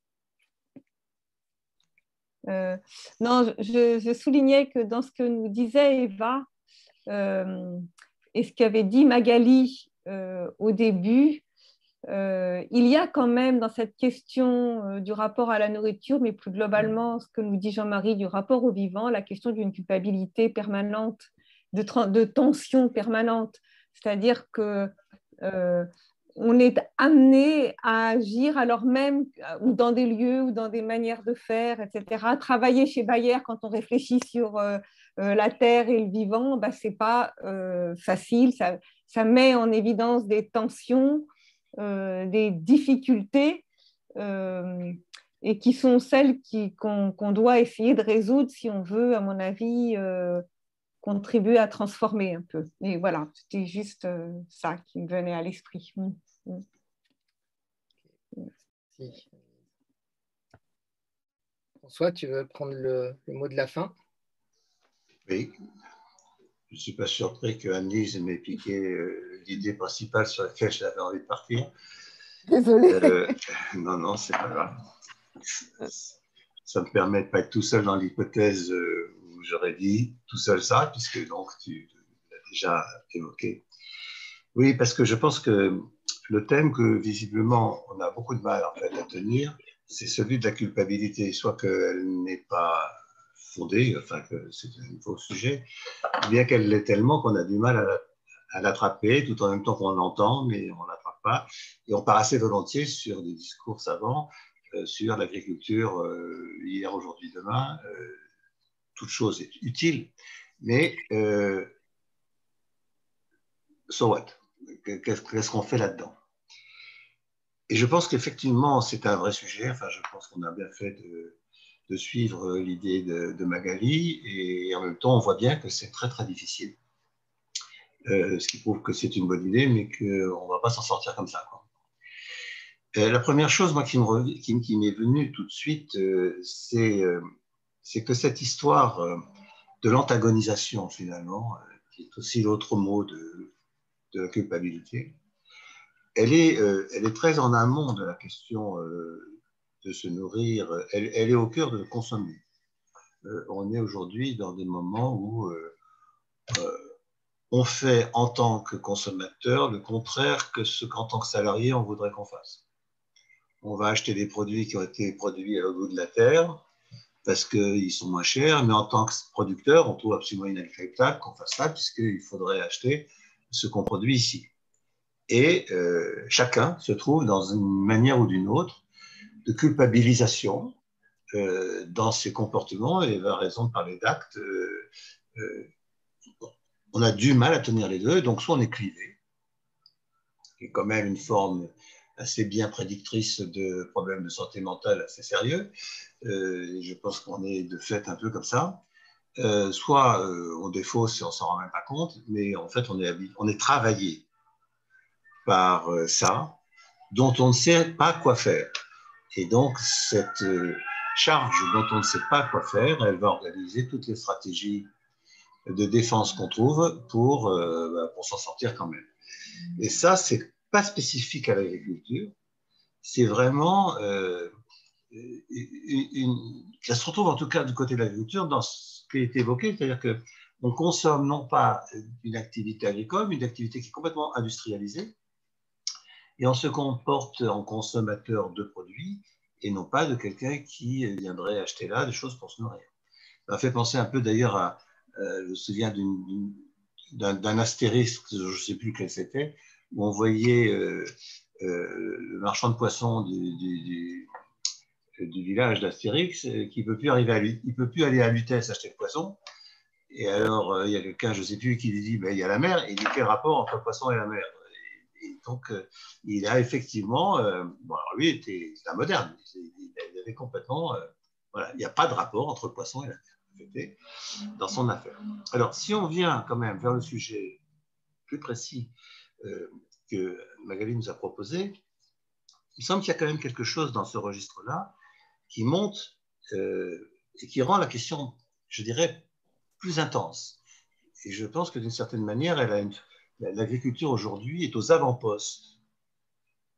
Speaker 10: non, je, soulignais que dans ce que nous disait Eva et ce qu'avait dit Magali au début, euh, il y a quand même dans cette question euh, du rapport à la nourriture, mais plus globalement, ce que nous dit Jean-Marie du rapport au vivant, la question d'une culpabilité permanente, de, tension permanente. C'est-à-dire que euh, on est amené à agir alors même, ou dans des lieux, ou dans des manières de faire, etc. Travailler chez Bayer quand on réfléchit sur la terre et le vivant, bah, ce n'est pas facile. Ça, met en évidence des tensions euh, des difficultés euh, et qui sont celles qu'on doit essayer de résoudre si on veut, à mon avis, euh, contribuer à transformer un peu. Et voilà, c'était juste ça qui me venait à l'esprit. Mm, mm.
Speaker 2: Merci. François, tu veux prendre le, mot de la fin?
Speaker 11: Oui. Je ne suis pas surpris que Anne-Lise m'ait piqué l'idée principale sur laquelle j'avais envie de partir.
Speaker 10: Désolé.
Speaker 11: Euh, non, non, c'est pas grave. Ça me permet de pas être tout seul dans l'hypothèse euh, où j'aurais dit tout seul ça, puisque donc tu l'as déjà évoqué. Oui, parce que je pense que le thème que visiblement on a beaucoup de mal en fait, à tenir, c'est celui de la culpabilité, soit qu'elle n'est pas fondée, enfin que c'est un faux sujet, bien qu'elle l'est tellement qu'on a du mal à la à l'attraper tout en même temps qu'on l'entend, mais on ne l'attrape pas. Et on part assez volontiers sur des discours savants euh, sur l'agriculture euh, hier, aujourd'hui, demain, euh, toute chose est utile, mais so what? Qu'est-ce qu'on fait là-dedans? Et je pense qu'effectivement, c'est un vrai sujet. Enfin, je pense qu'on a bien fait de, de suivre l'idée de, Magali, et en même temps, on voit bien que c'est très, très difficile. Euh, ce qui prouve que c'est une bonne idée, mais qu'on ne va pas s'en sortir comme ça. Euh, la première chose, moi, qui m'est qui, venue tout de suite, euh, c'est que cette histoire de l'antagonisation, finalement, qui est aussi l'autre mot de, de, la culpabilité, elle est, elle est très en amont de la question de se nourrir, elle, est au cœur de consommer. on est aujourd'hui dans des moments où on fait en tant que consommateur le contraire que ce qu'en tant que salarié on voudrait qu'on fasse. On va acheter des produits qui ont été produits à bout de la terre parce qu'ils sont moins chers, mais en tant que producteur, on trouve absolument inacceptable qu'on fasse ça puisqu'il faudrait acheter ce qu'on produit ici. Et euh, chacun se trouve dans une manière ou d'une autre de culpabilisation euh, dans ses comportements et va raison de parler d'actes. Euh, on a du mal à tenir les deux, donc soit on est clivé, qui est quand même une forme assez bien prédictrice de problèmes de santé mentale assez sérieux. je pense qu'on est de fait un peu comme ça. soit on défausse et on s'en rend même pas compte, mais en fait on est, on est travaillé par euh, ça, dont on ne sait pas quoi faire. Et donc, cette euh, charge dont on ne sait pas quoi faire, elle va organiser toutes les stratégies de défense qu'on trouve pour, euh, bah, pour s'en sortir quand même. Et ça, c'est pas spécifique à l'agriculture, c'est vraiment une, ça se retrouve en tout cas du côté de l'agriculture dans ce qui est évoqué, c'est-à-dire que on consomme non pas une activité agricole, mais une activité qui est complètement industrialisée, et on se comporte en consommateur de produits et non pas de quelqu'un qui viendrait acheter là des choses pour se nourrir. Ça m'a fait penser un peu d'ailleurs à, euh, je me souviens d'un astérisque, je ne sais plus quel c'était, où on voyait euh, euh, le marchand de poissons du, village d'Astérix qui ne peut, plus aller à Lutèce acheter le poisson. Et alors, il y a quelqu'un, je ne sais plus, qui lui dit, ben, il y a la mer. Et il quel rapport entre le poisson et la mer et donc, euh, il a effectivement, euh, bon, lui était un moderne, il, avait complètement, euh, voilà, il n'y a pas de rapport entre le poisson et la terre, dans son affaire. Alors, si on vient quand même vers le sujet plus précis que Magali nous a proposé, il semble qu'il y a quand même quelque chose dans ce registre-là qui monte et qui rend la question, je dirais, plus intense. Et je pense que d'une certaine manière, elle a une, l'agriculture aujourd'hui est aux avant-postes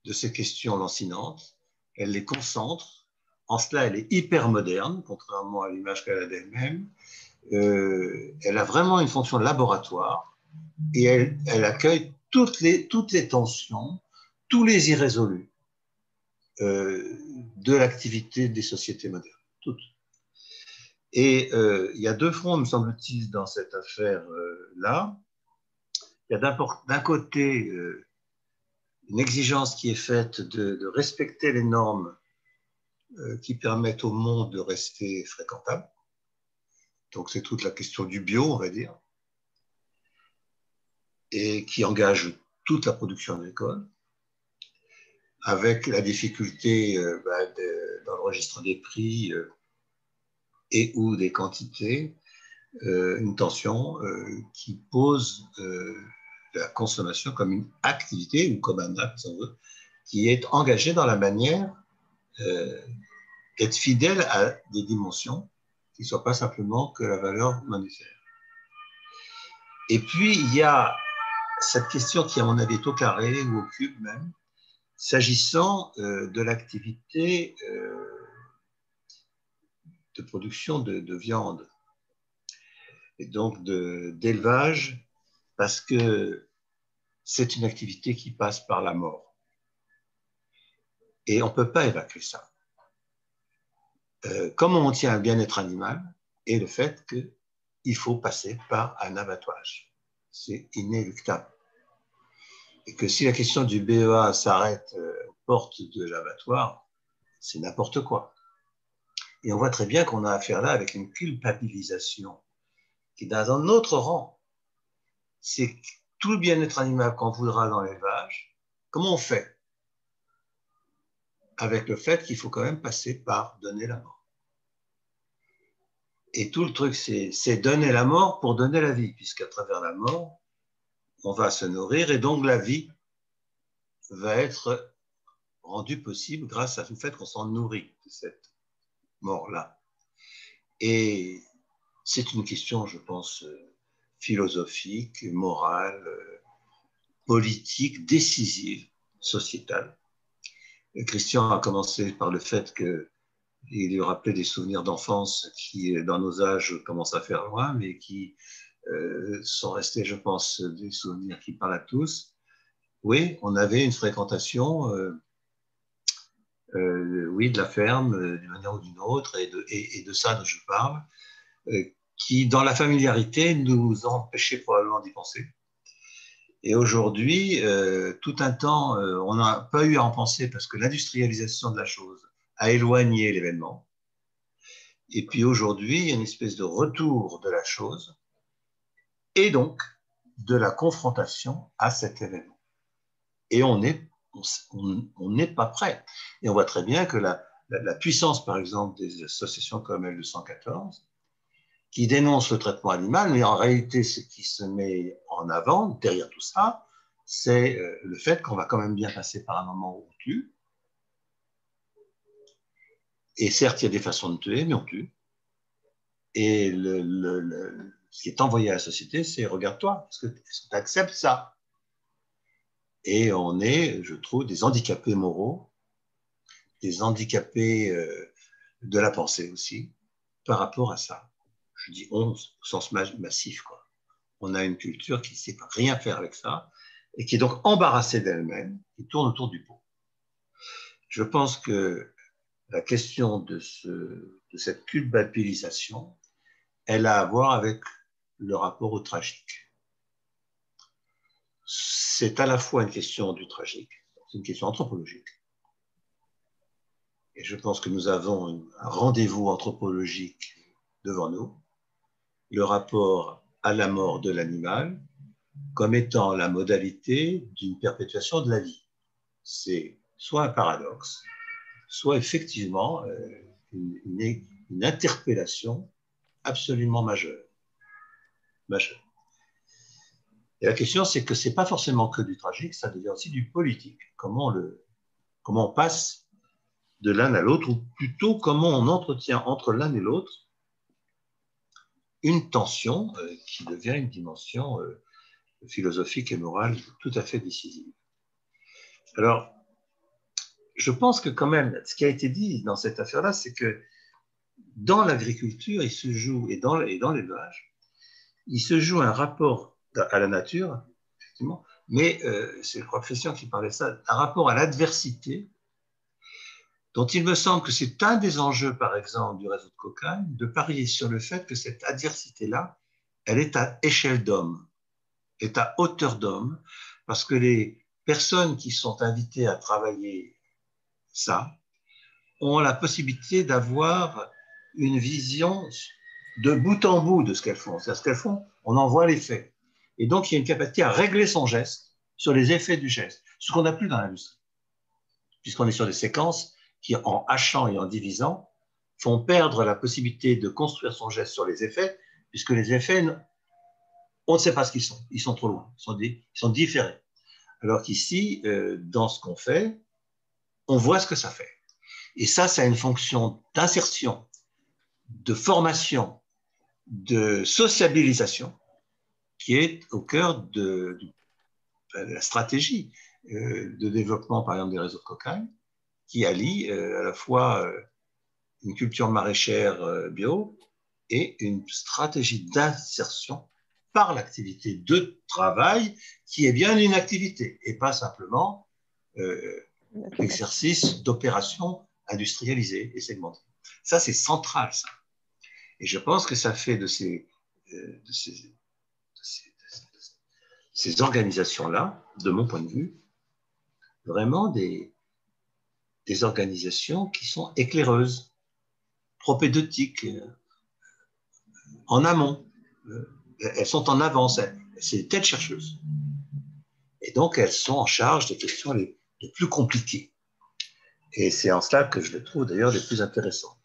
Speaker 11: de ces questions lancinantes. Elle les concentre. En cela, elle est hyper moderne, contrairement à l'image qu'elle a d'elle-même. Euh, elle a vraiment une fonction laboratoire et elle, accueille toutes les, toutes les tensions, tous les irrésolus euh, de l'activité des sociétés modernes. Toutes. Et euh, il y a deux fronts, me semble-t-il, dans cette affaire-là il y a d'un côté euh, une exigence qui est faite de, respecter les normes euh, qui permettent au monde de rester fréquentable. Donc c'est toute la question du bio, on va dire, et qui engage toute la production agricole, avec la difficulté euh, bah, registre des prix et ou des quantités, une tension qui pose la consommation comme une activité ou comme un acte, qui est engagé dans la manière euh, d'être fidèle à des dimensions qui ne soient pas simplement que la valeur monétaire. Et puis, il y a cette question qui, à mon avis, est au carré ou au cube même, s'agissant euh, de l'activité euh, de production de, viande et donc d'élevage, parce que c'est une activité qui passe par la mort. Et on ne peut pas évacuer ça. Euh, comment on tient un bien-être animal et le fait qu'il faut passer par un abattoage. C'est inéluctable. Et que si la question du BEA s'arrête euh, aux portes de l'abattoir, c'est n'importe quoi. Et on voit très bien qu'on a affaire là avec une culpabilisation qui est dans un autre rang. C'est tout le bien-être animal qu'on voudra dans l'élevage, comment on fait? Avec le fait qu'il faut quand même passer par donner la mort. Et tout le truc, c'est donner la mort pour donner la vie, puisqu'à travers la mort, on va se nourrir et donc la vie va être rendue possible grâce à le fait qu'on s'en nourrit de cette mort-là. Et c'est une question, je pense, euh, philosophique, morale, euh, politique, décisive, sociétale. Christian a commencé par le fait qu'il lui rappelait des souvenirs d'enfance qui, dans nos âges, commencent à faire loin, mais qui euh, sont restés, je pense, des souvenirs qui parlent à tous. Oui, on avait une fréquentation, oui, de la ferme, d'une manière ou d'une autre, et de, et, de, ça dont je parle, qui, dans la familiarité, nous empêchait probablement d'y penser. Et aujourd'hui, tout un temps, on n'a pas eu à en penser parce que l'industrialisation de la chose a éloigné l'événement. Et puis aujourd'hui, il y a une espèce de retour de la chose et donc de la confrontation à cet événement. Et on n'est on, n'est pas prêt. Et on voit très bien que la, la, puissance, par exemple, des associations comme L214, qui dénoncent le traitement animal, mais en réalité, ce qui se met en avant derrière tout ça, c'est euh, le fait qu'on va quand même bien passer par un moment où on tue. Et certes, il y a des façons de tuer, mais on tue. Et ce qui est envoyé à la société, c'est regarde-toi, est-ce que tu acceptes ça? Et on est, je trouve, des handicapés moraux, des handicapés euh, de la pensée aussi, par rapport à ça. Je dis on au sens massif. Quoi. On a une culture qui ne sait rien faire avec ça et qui est donc embarrassée d'elle-même, qui tourne autour du pot. Je pense que la question de, de cette culpabilisation, elle a à voir avec le rapport au tragique. C'est à la fois une question du tragique, c'est une question anthropologique. Et je pense que nous avons un rendez-vous anthropologique devant nous, le rapport à la mort de l'animal comme étant la modalité d'une perpétuation de la vie. C'est soit un paradoxe, soit effectivement euh, une, interpellation absolument majeure. Et la question, c'est que ce n'est pas forcément que du tragique, ça devient aussi du politique. Comment on passe de l'un à l'autre, ou plutôt comment on entretient entre l'un et l'autre une tension euh, qui devient une dimension euh, philosophique et morale tout à fait décisive. Alors, je pense que quand même, ce qui a été dit dans cette affaire-là, c'est que dans l'agriculture, il se joue, et dans, et dans l'élevage, il se joue un rapport à la nature, effectivement, mais euh, c'est le professeur qui parlait ça, un rapport à l'adversité, dont il me semble que c'est un des enjeux, par exemple, du réseau de Cochrane, de parier sur le fait que cette adversité-là, elle est à échelle d'homme, est à hauteur d'homme, parce que les personnes qui sont invitées à travailler ça ont la possibilité d'avoir une vision de bout en bout de ce qu'elles font. C'est-à-dire ce qu'elles font, on en voit l'effet. Et donc, il y a une capacité à régler son geste sur les effets du geste, ce qu'on n'a plus dans l'industrie. Puisqu'on est sur des séquences qui, en hachant et en divisant, font perdre la possibilité de construire son geste sur les effets, puisque les effets, on ne sait pas ce qu'ils sont. Ils sont trop loin, ils sont, différés. Alors qu'ici, euh, dans ce qu'on fait, on voit ce que ça fait. Et ça, ça a une fonction d'insertion, de formation de sociabilisation qui est au cœur de, la stratégie euh, de développement, par exemple, des réseaux de cocaïne, qui allie euh, à la fois euh, une culture maraîchère bio et une stratégie d'insertion par l'activité de travail qui est bien une activité et pas simplement l'exercice d'opérations industrialisées et segmentées. Ça, c'est central, ça. Et je pense que ça fait de ces, euh, ces, organisations-là, de mon point de vue, vraiment des, des organisations qui sont éclaireuses, propédeutiques, euh, en amont. Euh, elles sont en avance, c'est des têtes chercheuses. Et donc, elles sont en charge des questions les, les plus compliquées. Et c'est en cela que je les trouve d'ailleurs les plus intéressantes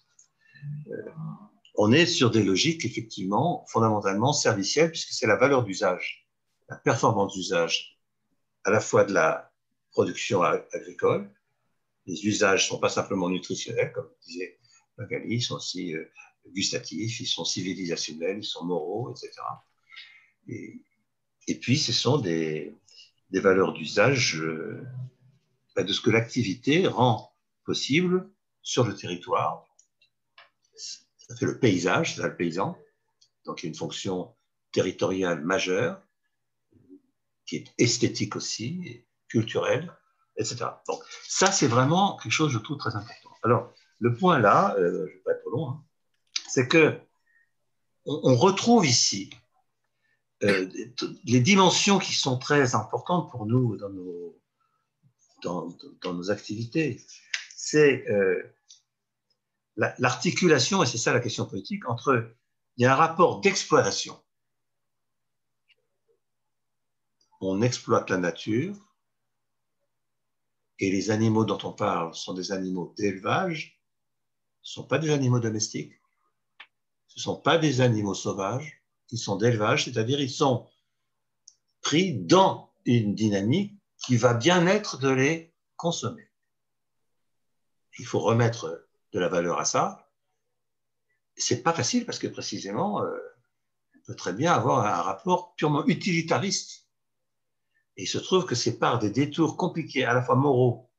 Speaker 11: on est sur des logiques effectivement fondamentalement servicielles, puisque c'est la valeur d'usage, la performance d'usage, à la fois de la production agricole. Les usages ne sont pas simplement nutritionnels, comme disait Magali, ils sont aussi euh, gustatifs, ils sont civilisationnels, ils sont moraux, etc. Et, puis, ce sont des, valeurs d'usage euh, bah, de ce que l'activité rend possible sur le territoire, ça fait le paysage, c'est le paysan. Donc il y a une fonction territorial majeur, qui est esthétique aussi, culturel, etc. Donc, ça, c'est vraiment quelque chose, je trouve, très important. Alors, le point là, euh, je ne vais pas être trop long, hein, c'est que on, retrouve ici euh, les dimensions qui sont très importantes pour nous dans nos, activités. C'est euh, l'articulation, et c'est ça la question politique, entre il y a un rapport d'exploitation. On exploite la nature, et les animaux dont on parle sont des animaux d'élevage, ne sont pas des animaux domestiques, ce ne sont pas des animaux sauvages, ils sont d'élevage, c'est-à-dire ils sont pris dans une dynamique qui va bien être de les consommer. Il faut remettre de la valeur à ça. C'est pas facile parce que précisément, euh, on peut très bien avoir un rapport purement utilitariste. Il se trouve que c'est par des détours compliqués, à la fois moraux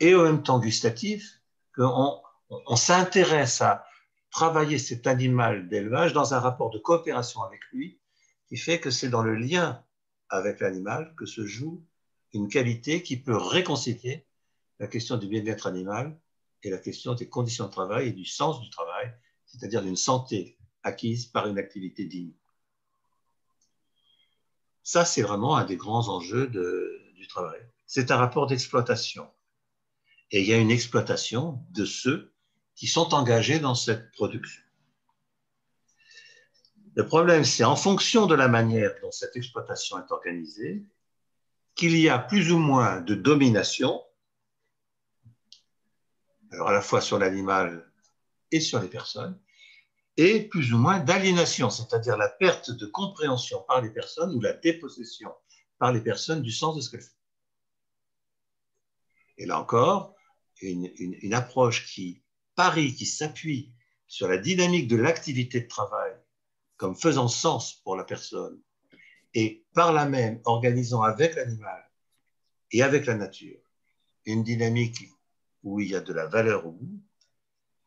Speaker 11: et en même temps gustatifs, qu'on on, s'intéresse à travailler cet animal d'élevage dans un rapport de coopération avec lui, qui fait que c'est dans le lien avec l'animal que se joue une qualité qui peut réconcilier la question du bien-être animal et la question des conditions de travail et du sens du travail, c'est-à-dire d'une santé acquise par une activité digne. Ça, c'est vraiment un des grands enjeux du travail. C'est un rapport d'exploitation. Et il y a une exploitation de ceux qui sont engagés dans cette production. Le problème, c'est en fonction de la manière dont cette exploitation est organisée, qu'il y a plus ou moins de domination, alors à la fois sur l'animal et sur les personnes, et plus ou moins d'aliénation, c'est-à-dire la perte de compréhension par les personnes ou la dépossession par les personnes du sens de ce qu'elles font. Et là encore, une, approche qui Paris qui s'appuie sur la dynamique de l'activité de travail comme faisant sens pour la personne et par là même organisant avec l'animal et avec la nature une dynamique où il y a de la valeur au bout,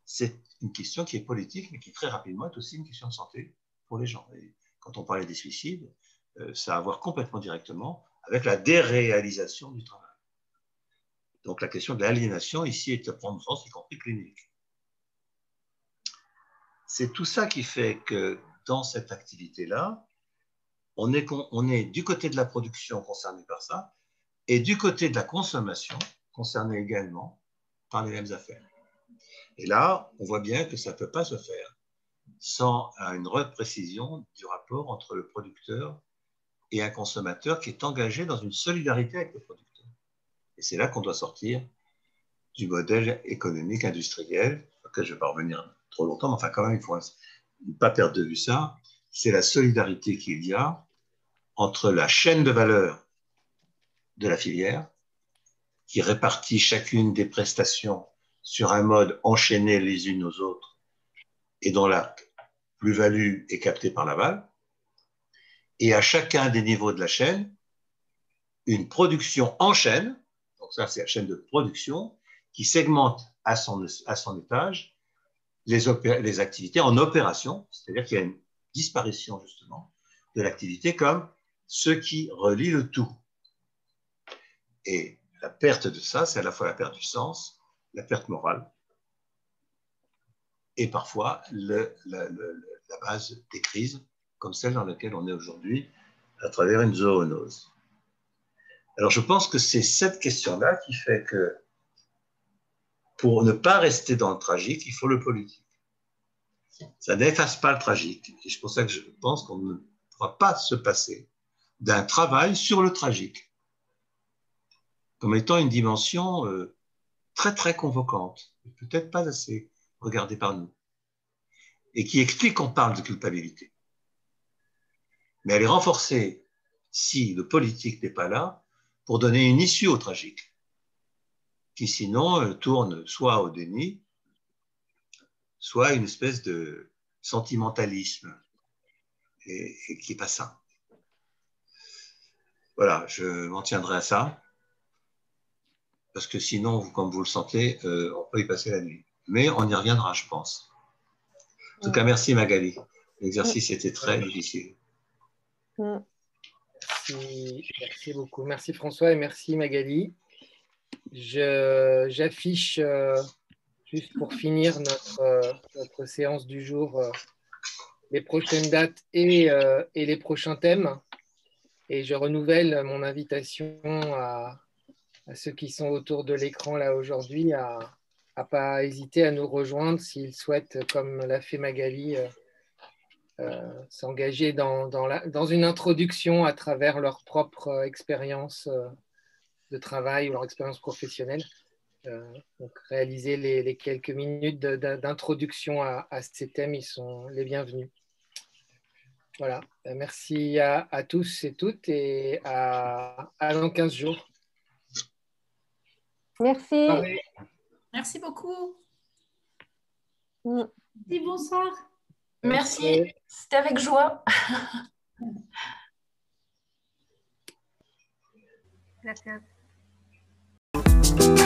Speaker 11: c'est une question qui est politique, mais qui très rapidement est aussi une question de santé pour les gens. Et quand on parlait des suicides, euh, ça a à voir complètement directement avec la déréalisation du travail. Donc la question de l'aliénation ici est à prendre sens, y compris clinique. C'est tout ça qui fait que dans cette activité-là, on est, on est du côté de la production concerné par ça et du côté de la consommation concerné également par les mêmes affaires. Et là, on voit bien que ça ne peut pas se faire sans une reprécision du rapport entre le producteur et un consommateur qui est engagé dans une solidarité avec le producteur. Et c'est là qu'on doit sortir du modèle économique industriel, auquel je ne vais pas revenir trop longtemps, mais enfin quand même, il faut pas perdre de vue ça, c'est la solidarité qu'il y a entre la chaîne de valeur de la filière, qui répartit chacune des prestations sur un mode enchaîné les unes aux autres, et dont la plus-value est captée par l'aval, et à chacun des niveaux de la chaîne, une production en chaîne, donc ça c'est la chaîne de production, qui segmente à son, à son étage les, activités en opération, c'est-à-dire qu'il y a une disparition justement de l'activité comme ce qui relie le tout. Et la perte de ça, c'est à la fois la perte du sens, la perte morale, et parfois la, base des crises, comme celle dans laquelle on est aujourd'hui, à travers une zoonose. Alors je pense que c'est cette question-là qui fait que pour ne pas rester dans le tragique, il faut le politique. Ça n'efface pas le tragique. Et c'est pour ça que je pense qu'on ne pourra pas se passer d'un travail sur le tragique, comme étant une dimension euh, très très convocante, peut-être pas assez regardée par nous, et qui explique qu'on parle de culpabilité. Mais elle est renforcée si le politique n'est pas là pour donner une issue au tragique qui sinon euh, tourne soit au déni, soit une espèce de sentimentalisme, et, qui n'est pas ça. Voilà, je m'en tiendrai à ça, parce que sinon, comme vous le sentez, euh, on peut y passer la nuit. Mais on y reviendra, je pense. En tout cas, merci Magali. L'exercice était très difficile.
Speaker 2: Merci, merci beaucoup. Merci François et merci Magali. J'affiche, euh, juste pour finir notre, euh, notre séance du jour, euh, les prochaines dates et, et, les prochains thèmes. Et je renouvelle mon invitation à, à ceux qui sont autour de l'écran là aujourd'hui à ne pas hésiter à nous rejoindre s'ils souhaitent, comme l'a fait Magali, euh, s'engager dans, dans, une introduction à travers leur propre euh, expérience euh, de travail ou leur expérience professionnelle. donc, réaliser les, quelques minutes d'introduction à, ces thèmes, ils sont les bienvenus. Voilà, merci à, à tous et toutes et à, à dans 15 jours.
Speaker 10: Merci.
Speaker 3: Merci beaucoup.
Speaker 10: Mm.
Speaker 3: Dis bonsoir.
Speaker 6: Merci. C'était avec joie.